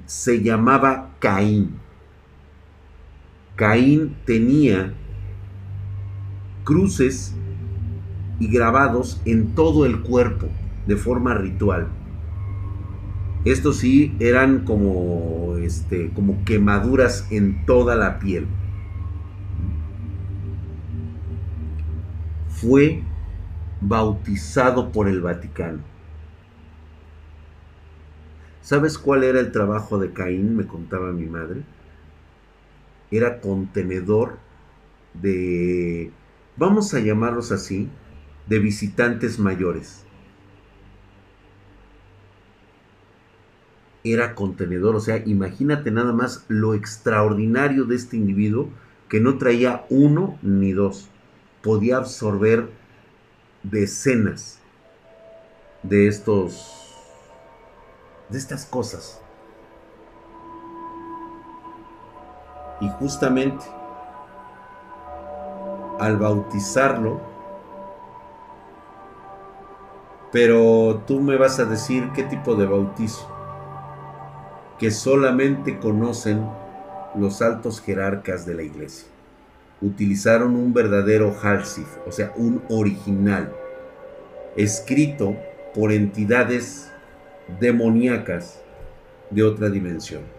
A: Se llamaba Caín. Caín tenía cruces y grabados en todo el cuerpo de forma ritual. Estos sí eran como, este, como quemaduras en toda la piel. Fue bautizado por el Vaticano. ¿Sabes cuál era el trabajo de Caín? Me contaba mi madre. Era contenedor de, vamos a llamarlos así, de visitantes mayores. era contenedor. O sea, imagínate nada más lo extraordinario de este individuo que no traía uno ni dos. Podía absorber decenas de estos de estas cosas. Y justamente al bautizarlo, pero tú me vas a decir qué tipo de bautizo que solamente conocen los altos jerarcas de la iglesia. Utilizaron un verdadero Halsif, o sea, un original, escrito por entidades demoníacas de otra dimensión.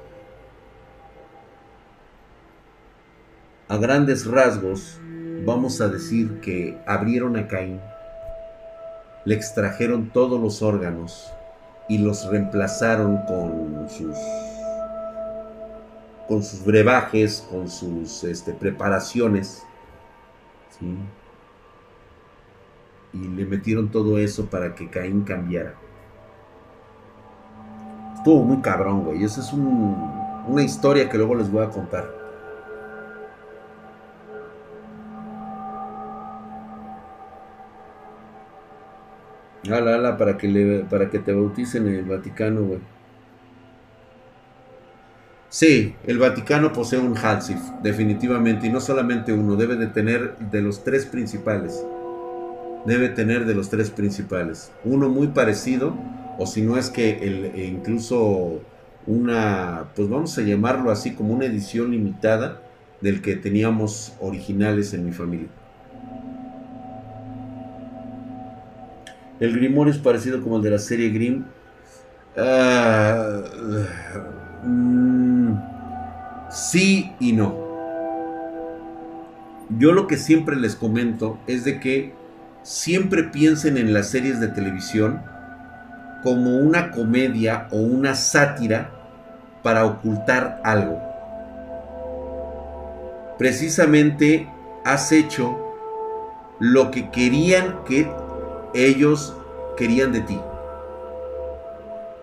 A: A grandes rasgos, vamos a decir que abrieron a Caín, le extrajeron todos los órganos y los reemplazaron con sus con sus brebajes, con sus este, preparaciones. Y le metieron todo eso para que Caín cambiara. Estuvo muy cabrón, güey. Esa es una historia que luego les voy a contar. Ala, ala, para que, le, para que te bauticen en el Vaticano, güey. Sí, el Vaticano posee un Hatzif, definitivamente, y no solamente uno, debe de tener de los tres principales. Debe tener de los tres principales. Uno muy parecido, o si no es que el, e incluso una, pues vamos a llamarlo así, como una edición limitada del que teníamos originales en mi familia. El Grimorio es parecido como el de la serie Grimm. Ah, mm, sí y no. Yo lo que siempre les comento es de que siempre piensen en las series de televisión como una comedia o una sátira para ocultar algo. Precisamente has hecho lo que querían que ellos querían de ti.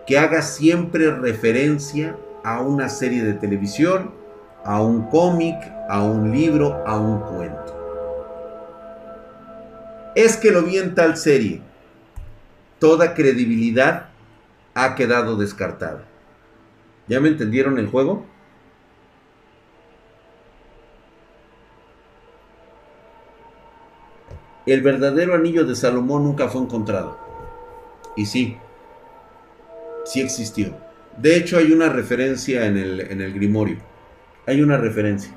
A: Que hagas siempre referencia a una serie de televisión, a un cómic, a un libro, a un cuento. Es que lo vi en tal serie. Toda credibilidad ha quedado descartada. ¿Ya me entendieron el juego? El verdadero anillo de Salomón nunca fue encontrado. Y sí, sí existió. De hecho, hay una referencia en el, en el Grimorio. Hay una referencia.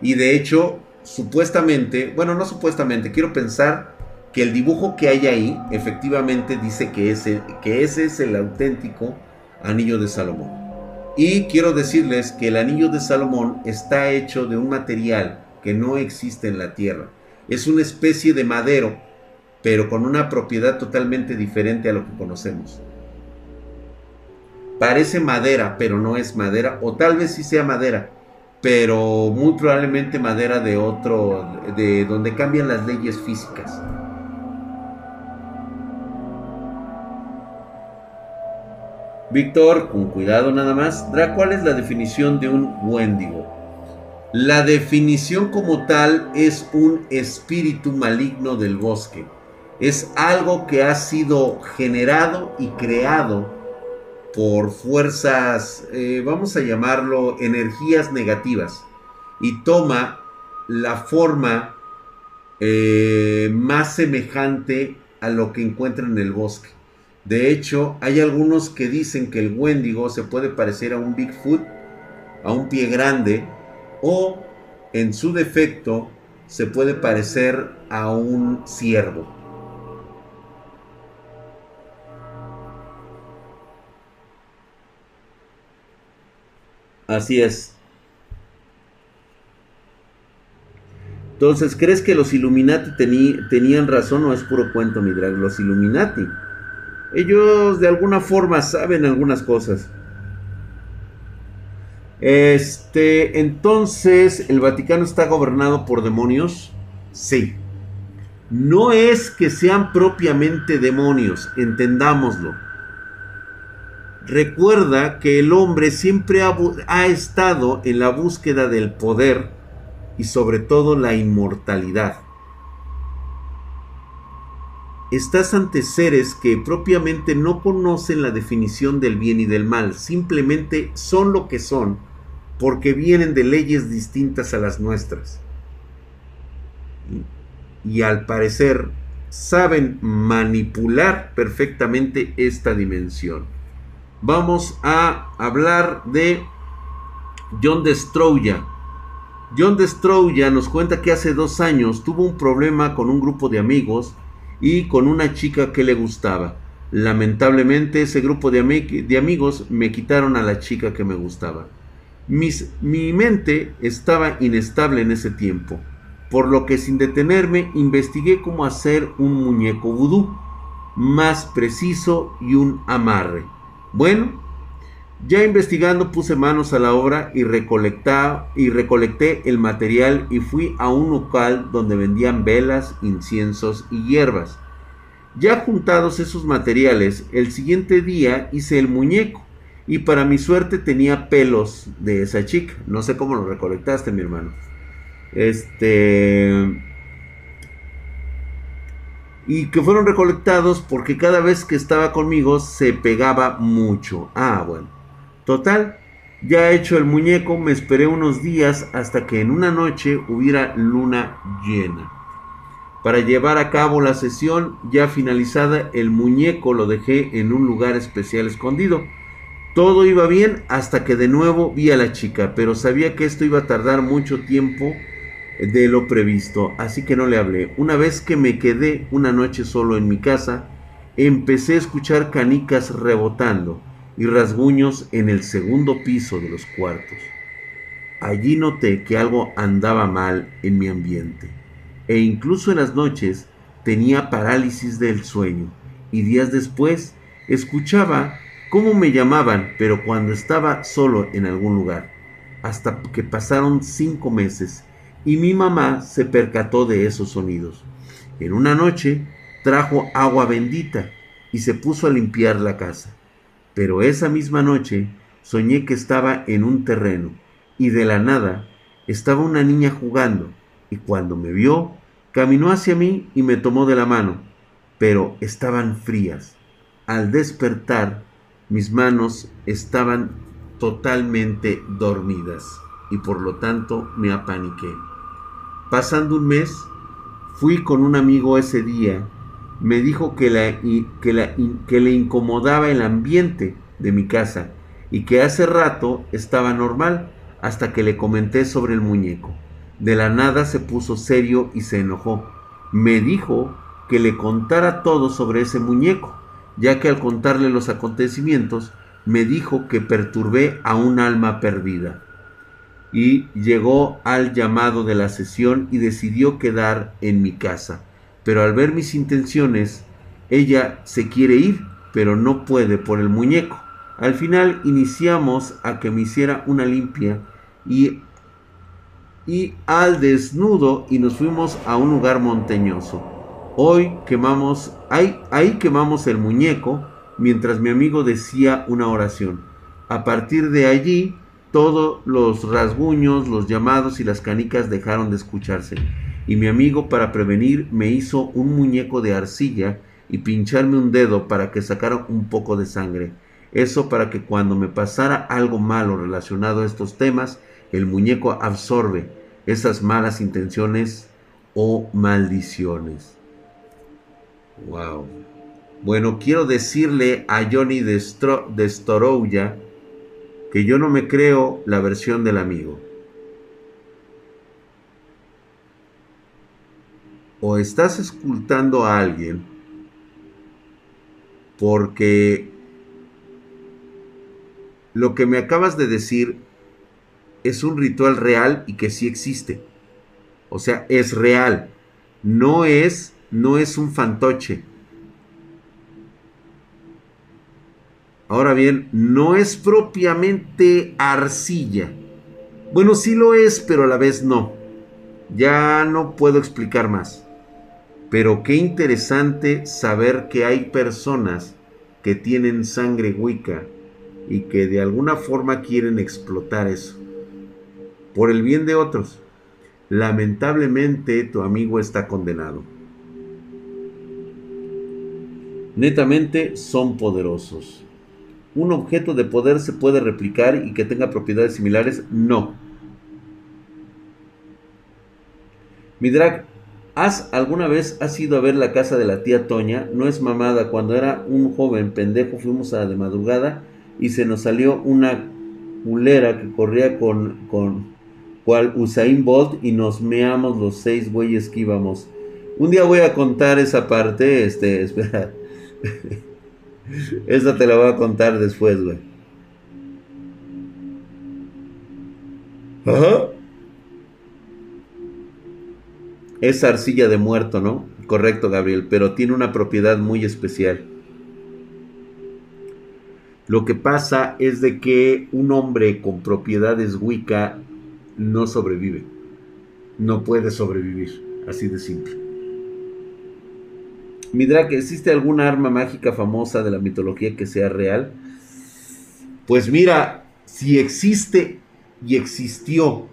A: Y de hecho, supuestamente, bueno, no supuestamente, quiero pensar que el dibujo que hay ahí efectivamente dice que ese, que ese es el auténtico anillo de Salomón. Y quiero decirles que el anillo de Salomón está hecho de un material que no existe en la tierra es una especie de madero, pero con una propiedad totalmente diferente a lo que conocemos. Parece madera, pero no es madera, o tal vez sí sea madera, pero muy probablemente madera de otro, de donde cambian las leyes físicas. Víctor, con cuidado nada más, ¿cuál es la definición de un Wendigo? La definición como tal es un espíritu maligno del bosque. Es algo que ha sido generado y creado por fuerzas, eh, vamos a llamarlo energías negativas, y toma la forma eh, más semejante a lo que encuentra en el bosque. De hecho, hay algunos que dicen que el Wendigo se puede parecer a un Bigfoot, a un pie grande, o en su defecto se puede parecer a un ciervo. Así es. Entonces, ¿crees que los Illuminati tenían razón o es puro cuento, mi drag? Los Illuminati. Ellos de alguna forma saben algunas cosas. Este, entonces, ¿el Vaticano está gobernado por demonios? Sí. No es que sean propiamente demonios, entendámoslo. Recuerda que el hombre siempre ha, ha, estado en la búsqueda del poder y sobre todo la inmortalidad. Estás ante seres que propiamente no conocen la definición del bien y del mal, simplemente son lo que son porque vienen de leyes distintas a las nuestras. Y, al parecer saben manipular perfectamente esta dimensión. Vamos a hablar de John Destroya. John Destroya nos cuenta que hace dos años tuvo un problema con un grupo de amigos y con una chica que le gustaba. Lamentablemente ese grupo de, de amigos me quitaron a la chica que me gustaba mi mente estaba inestable en ese tiempo, por lo que sin detenerme investigué cómo hacer un muñeco vudú más preciso y un amarre. Bueno, ya investigando puse manos a la obra y, y recolecté el material y fui a un local donde vendían velas, inciensos y hierbas. Ya juntados esos materiales, el siguiente día hice el muñeco y para mi suerte tenía pelos de esa chica. No sé cómo lo recolectaste, mi hermano. Este. Y que fueron recolectados porque cada vez que estaba conmigo se pegaba mucho. Ah, bueno. Total, ya hecho el muñeco, me esperé unos días hasta que en una noche hubiera luna llena. Para llevar a cabo la sesión ya finalizada, el muñeco lo dejé en un lugar especial escondido todo iba bien hasta que de nuevo vi a la chica, pero sabía que esto iba a tardar mucho tiempo de lo previsto, así que no le hablé. Una vez que me quedé una noche solo en mi casa, empecé a escuchar canicas rebotando y rasguños en el segundo piso de los cuartos. Allí noté que algo andaba mal en mi ambiente, e incluso en las noches tenía parálisis del sueño y días después escuchaba cómo me llamaban, pero cuando estaba solo en algún lugar, hasta que pasaron cinco meses y mi mamá se percató de esos sonidos. En una noche trajo agua bendita y se puso a limpiar la casa. Pero esa misma noche soñé que estaba en un terreno y de la nada estaba una niña jugando y cuando me vio caminó hacia mí y me tomó de la mano, pero estaban frías. Al despertar mis manos estaban totalmente dormidas y por lo tanto me apaniqué. Pasando un mes, fui con un amigo ese día me dijo que, la, que, le incomodaba el ambiente de mi casa y que hace rato estaba normal hasta que le comenté sobre el muñeco. De la nada se puso serio y se enojó. Me dijo que le contara todo sobre ese muñeco, ya que al contarle los acontecimientos me dijo que perturbé a un alma perdida. Y llegó al llamado de la sesión y decidió quedar en mi casa pero al ver mis intenciones, ella se quiere ir, pero no puede por el muñeco. Al final iniciamos a que me hiciera una limpia y, y al desnudo y nos fuimos a un lugar montañoso. Hoy quemamos, ahí, quemamos el muñeco mientras mi amigo decía una oración. A partir de allí, todos los rasguños, los llamados y las canicas dejaron de escucharse y mi amigo para prevenir me hizo un muñeco de arcilla y pincharme un dedo para que sacara un poco de sangre. Eso para que cuando me pasara algo malo relacionado a estos temas, el muñeco absorbe esas malas intenciones o maldiciones. Wow. Bueno, quiero decirle a Johnny de, de que yo no me creo la versión del amigo. o estás escultando a alguien porque lo que me acabas de decir es un ritual real y que sí existe. O sea, es real. No es, no es un fantoche. Ahora bien, no es propiamente arcilla. Bueno, sí lo es, pero a la vez no. Ya no puedo explicar más. Pero qué interesante saber que hay personas que tienen sangre wicca y que de alguna forma quieren explotar eso. Por el bien de otros. Lamentablemente tu amigo está condenado. Netamente son poderosos. ¿Un objeto de poder se puede replicar y que tenga propiedades similares? No. Midrak, ¿Has alguna vez has ido a ver la casa de la tía Toña? No es mamada. Cuando era un joven pendejo fuimos a de madrugada y se nos salió una culera que corría con, con cual Usain Bolt y nos meamos los seis güeyes que íbamos. Un día voy a contar esa parte, este, espera. esa te la voy a contar después, güey. Ajá. Es arcilla de muerto, ¿no? Correcto, Gabriel, pero tiene una propiedad muy especial. Lo que pasa es de que un hombre con propiedades Wicca no sobrevive. No puede sobrevivir. Así de simple. Midrak, ¿existe alguna arma mágica famosa de la mitología que sea real? Pues mira, si existe y existió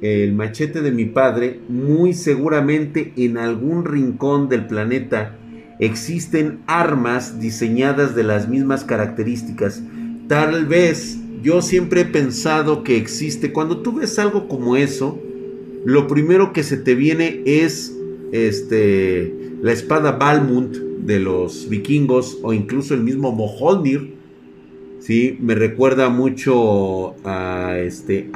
A: el machete de mi padre, muy seguramente en algún rincón del planeta existen armas diseñadas de las mismas características. Tal vez yo siempre he pensado que existe, cuando tú ves algo como eso, lo primero que se te viene es este la espada Balmund de los vikingos o incluso el mismo Moholnir. Sí, me recuerda mucho a este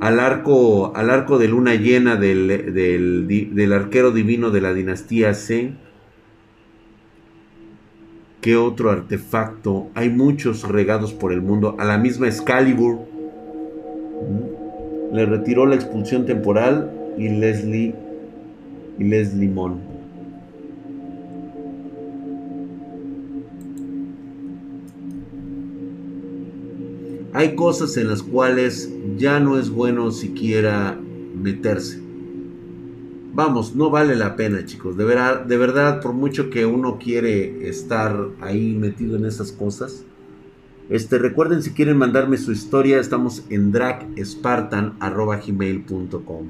A: al arco, al arco de luna llena del, del, arquero divino de la dinastía Zen. ¿Qué otro artefacto? Hay muchos regados por el mundo. A la misma Excalibur. Le retiró la expulsión temporal y Leslie y Leslie. Hay cosas en las cuales ya no es bueno siquiera meterse. Vamos, no vale la pena, chicos. De, verdad, de verdad, por mucho que uno quiere estar ahí metido en esas cosas. Este, recuerden si quieren mandarme su historia, estamos en dragspartan.gmail.com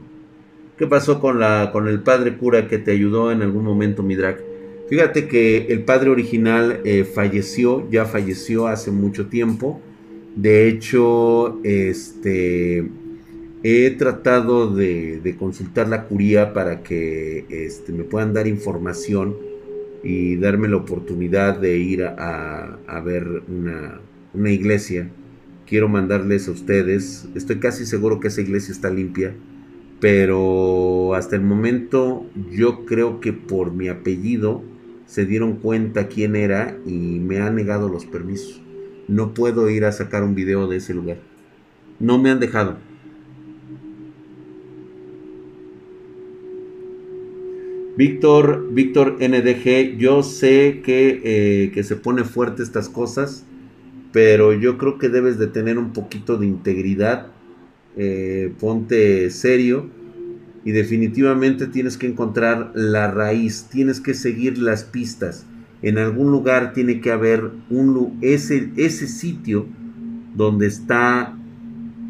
A: ¿Qué pasó con, la, con el padre cura que te ayudó en algún momento, mi drag? Fíjate que el padre original eh, falleció, ya falleció hace mucho tiempo. De hecho, este, he tratado de, consultar la curía para que este, me puedan dar información y darme la oportunidad de ir a, ver una, una, iglesia. Quiero mandarles a ustedes, estoy casi seguro que esa iglesia está limpia, pero hasta el momento yo creo que por mi apellido se dieron cuenta quién era y me han negado los permisos no puedo ir a sacar un video de ese lugar. No me han dejado. Víctor, Víctor NDG, yo sé que, eh, que, se pone fuerte estas cosas, pero yo creo que debes de tener un poquito de integridad. Eh, ponte serio y definitivamente tienes que encontrar la raíz, tienes que seguir las pistas en algún lugar tiene que haber un, ese, ese sitio donde está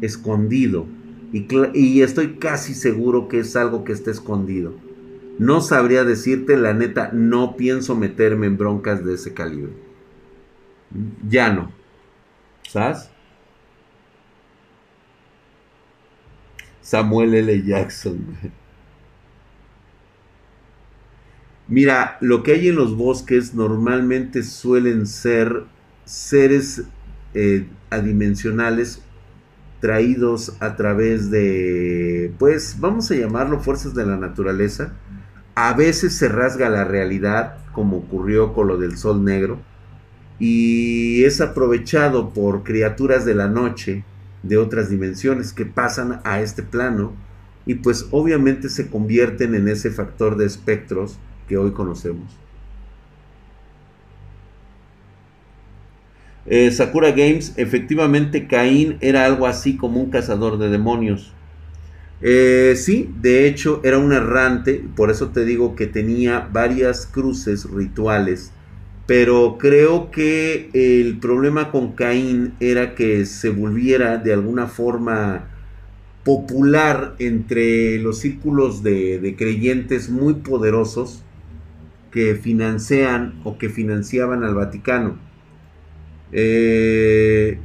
A: escondido. Y, y, estoy casi seguro que es algo que está escondido. No sabría decirte, la neta, no pienso meterme en broncas de ese calibre. Ya no. ¿Sabes? Samuel L. Jackson. Mira, lo que hay en los bosques normalmente suelen ser seres eh, adimensionales traídos a través de, pues vamos a llamarlo fuerzas de la naturaleza. A veces se rasga la realidad, como ocurrió con lo del sol negro, y es aprovechado por criaturas de la noche de otras dimensiones que pasan a este plano y pues obviamente se convierten en ese factor de espectros que hoy conocemos. Eh, Sakura Games, efectivamente Caín era algo así como un cazador de demonios. Eh, sí, de hecho era un errante, por eso te digo que tenía varias cruces rituales, pero creo que el problema con Caín era que se volviera de alguna forma popular entre los círculos de creyentes muy poderosos que financian o que financiaban al Vaticano. Eh,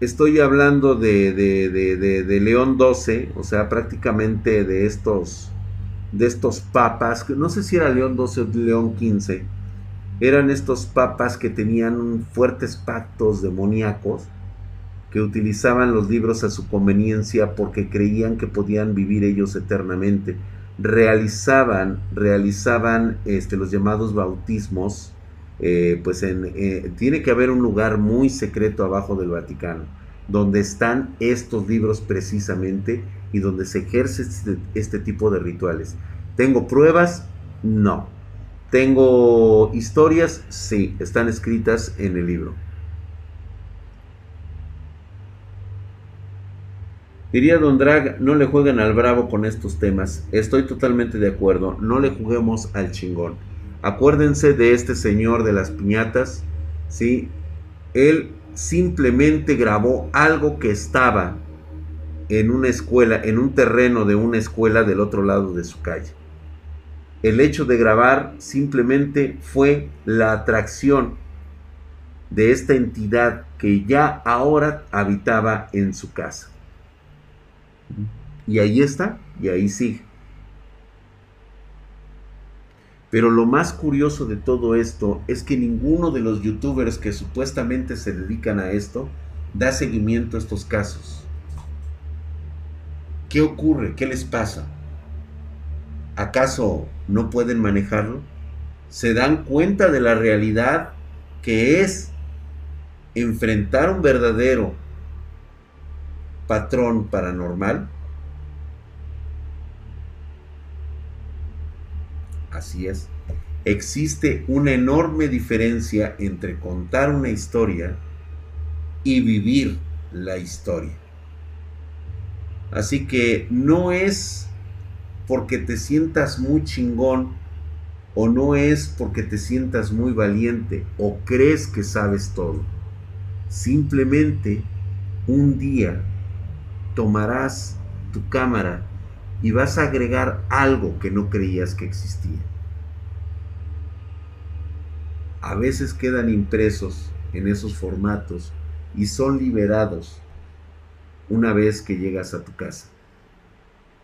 A: estoy hablando de, de, León XII, o sea, prácticamente de estos, de estos papas, no sé si era León XII o León XV, eran estos papas que tenían fuertes pactos demoníacos, que utilizaban los libros a su conveniencia porque creían que podían vivir ellos eternamente realizaban, realizaban este, los llamados bautismos, eh, pues en, eh, tiene que haber un lugar muy secreto abajo del Vaticano, donde están estos libros precisamente y donde se ejerce este, este tipo de rituales. ¿Tengo pruebas? No. ¿Tengo historias? Sí, están escritas en el libro. Diría Don Drag, no le jueguen al bravo con estos temas. Estoy totalmente de acuerdo, no le juguemos al chingón. Acuérdense de este señor de las piñatas, ¿sí? Él simplemente grabó algo que estaba en una escuela, en un terreno de una escuela del otro lado de su calle. El hecho de grabar simplemente fue la atracción de esta entidad que ya ahora habitaba en su casa. Y ahí está, y ahí sigue. Pero lo más curioso de todo esto es que ninguno de los youtubers que supuestamente se dedican a esto da seguimiento a estos casos. ¿Qué ocurre? ¿Qué les pasa? ¿Acaso no pueden manejarlo? ¿Se dan cuenta de la realidad que es enfrentar un verdadero patrón paranormal? Así es. Existe una enorme diferencia entre contar una historia y vivir la historia. Así que no es porque te sientas muy chingón o no es porque te sientas muy valiente o crees que sabes todo. Simplemente un día tomarás tu cámara y vas a agregar algo que no creías que existía. A veces quedan impresos en esos formatos y son liberados una vez que llegas a tu casa.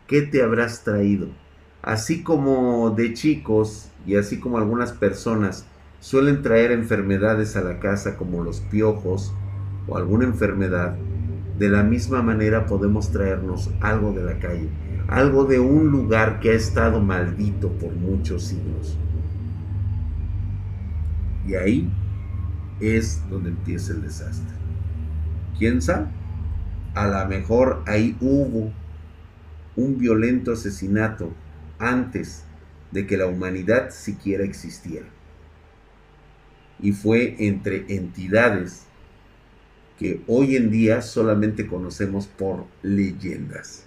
A: ¿Qué te habrás traído? Así como de chicos y así como algunas personas suelen traer enfermedades a la casa como los piojos o alguna enfermedad, de la misma manera podemos traernos algo de la calle, algo de un lugar que ha estado maldito por muchos siglos. Y ahí es donde empieza el desastre. ¿Quién sabe? A lo mejor ahí hubo un violento asesinato antes de que la humanidad siquiera existiera. Y fue entre entidades que hoy en día solamente conocemos por leyendas.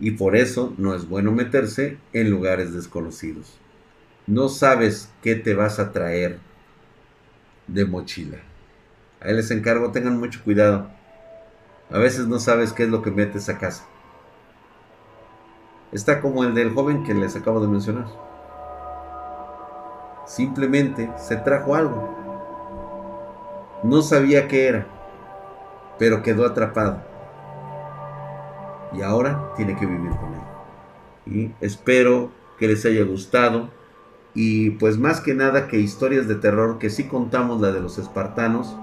A: Y por eso no es bueno meterse en lugares desconocidos. No sabes qué te vas a traer de mochila. Ahí les encargo, tengan mucho cuidado. A veces no sabes qué es lo que metes a casa. Está como el del joven que les acabo de mencionar. Simplemente se trajo algo no sabía qué era, pero quedó atrapado. Y ahora tiene que vivir con él. Y espero que les haya gustado. Y pues más que nada que historias de terror, que sí contamos la de los espartanos,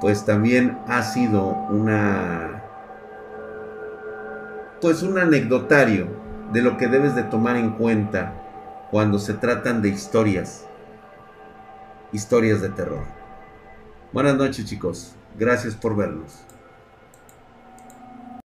A: pues también ha sido una... Pues un anecdotario de lo que debes de tomar en cuenta cuando se tratan de historias. Historias de terror. Buenas noches chicos, gracias por vernos.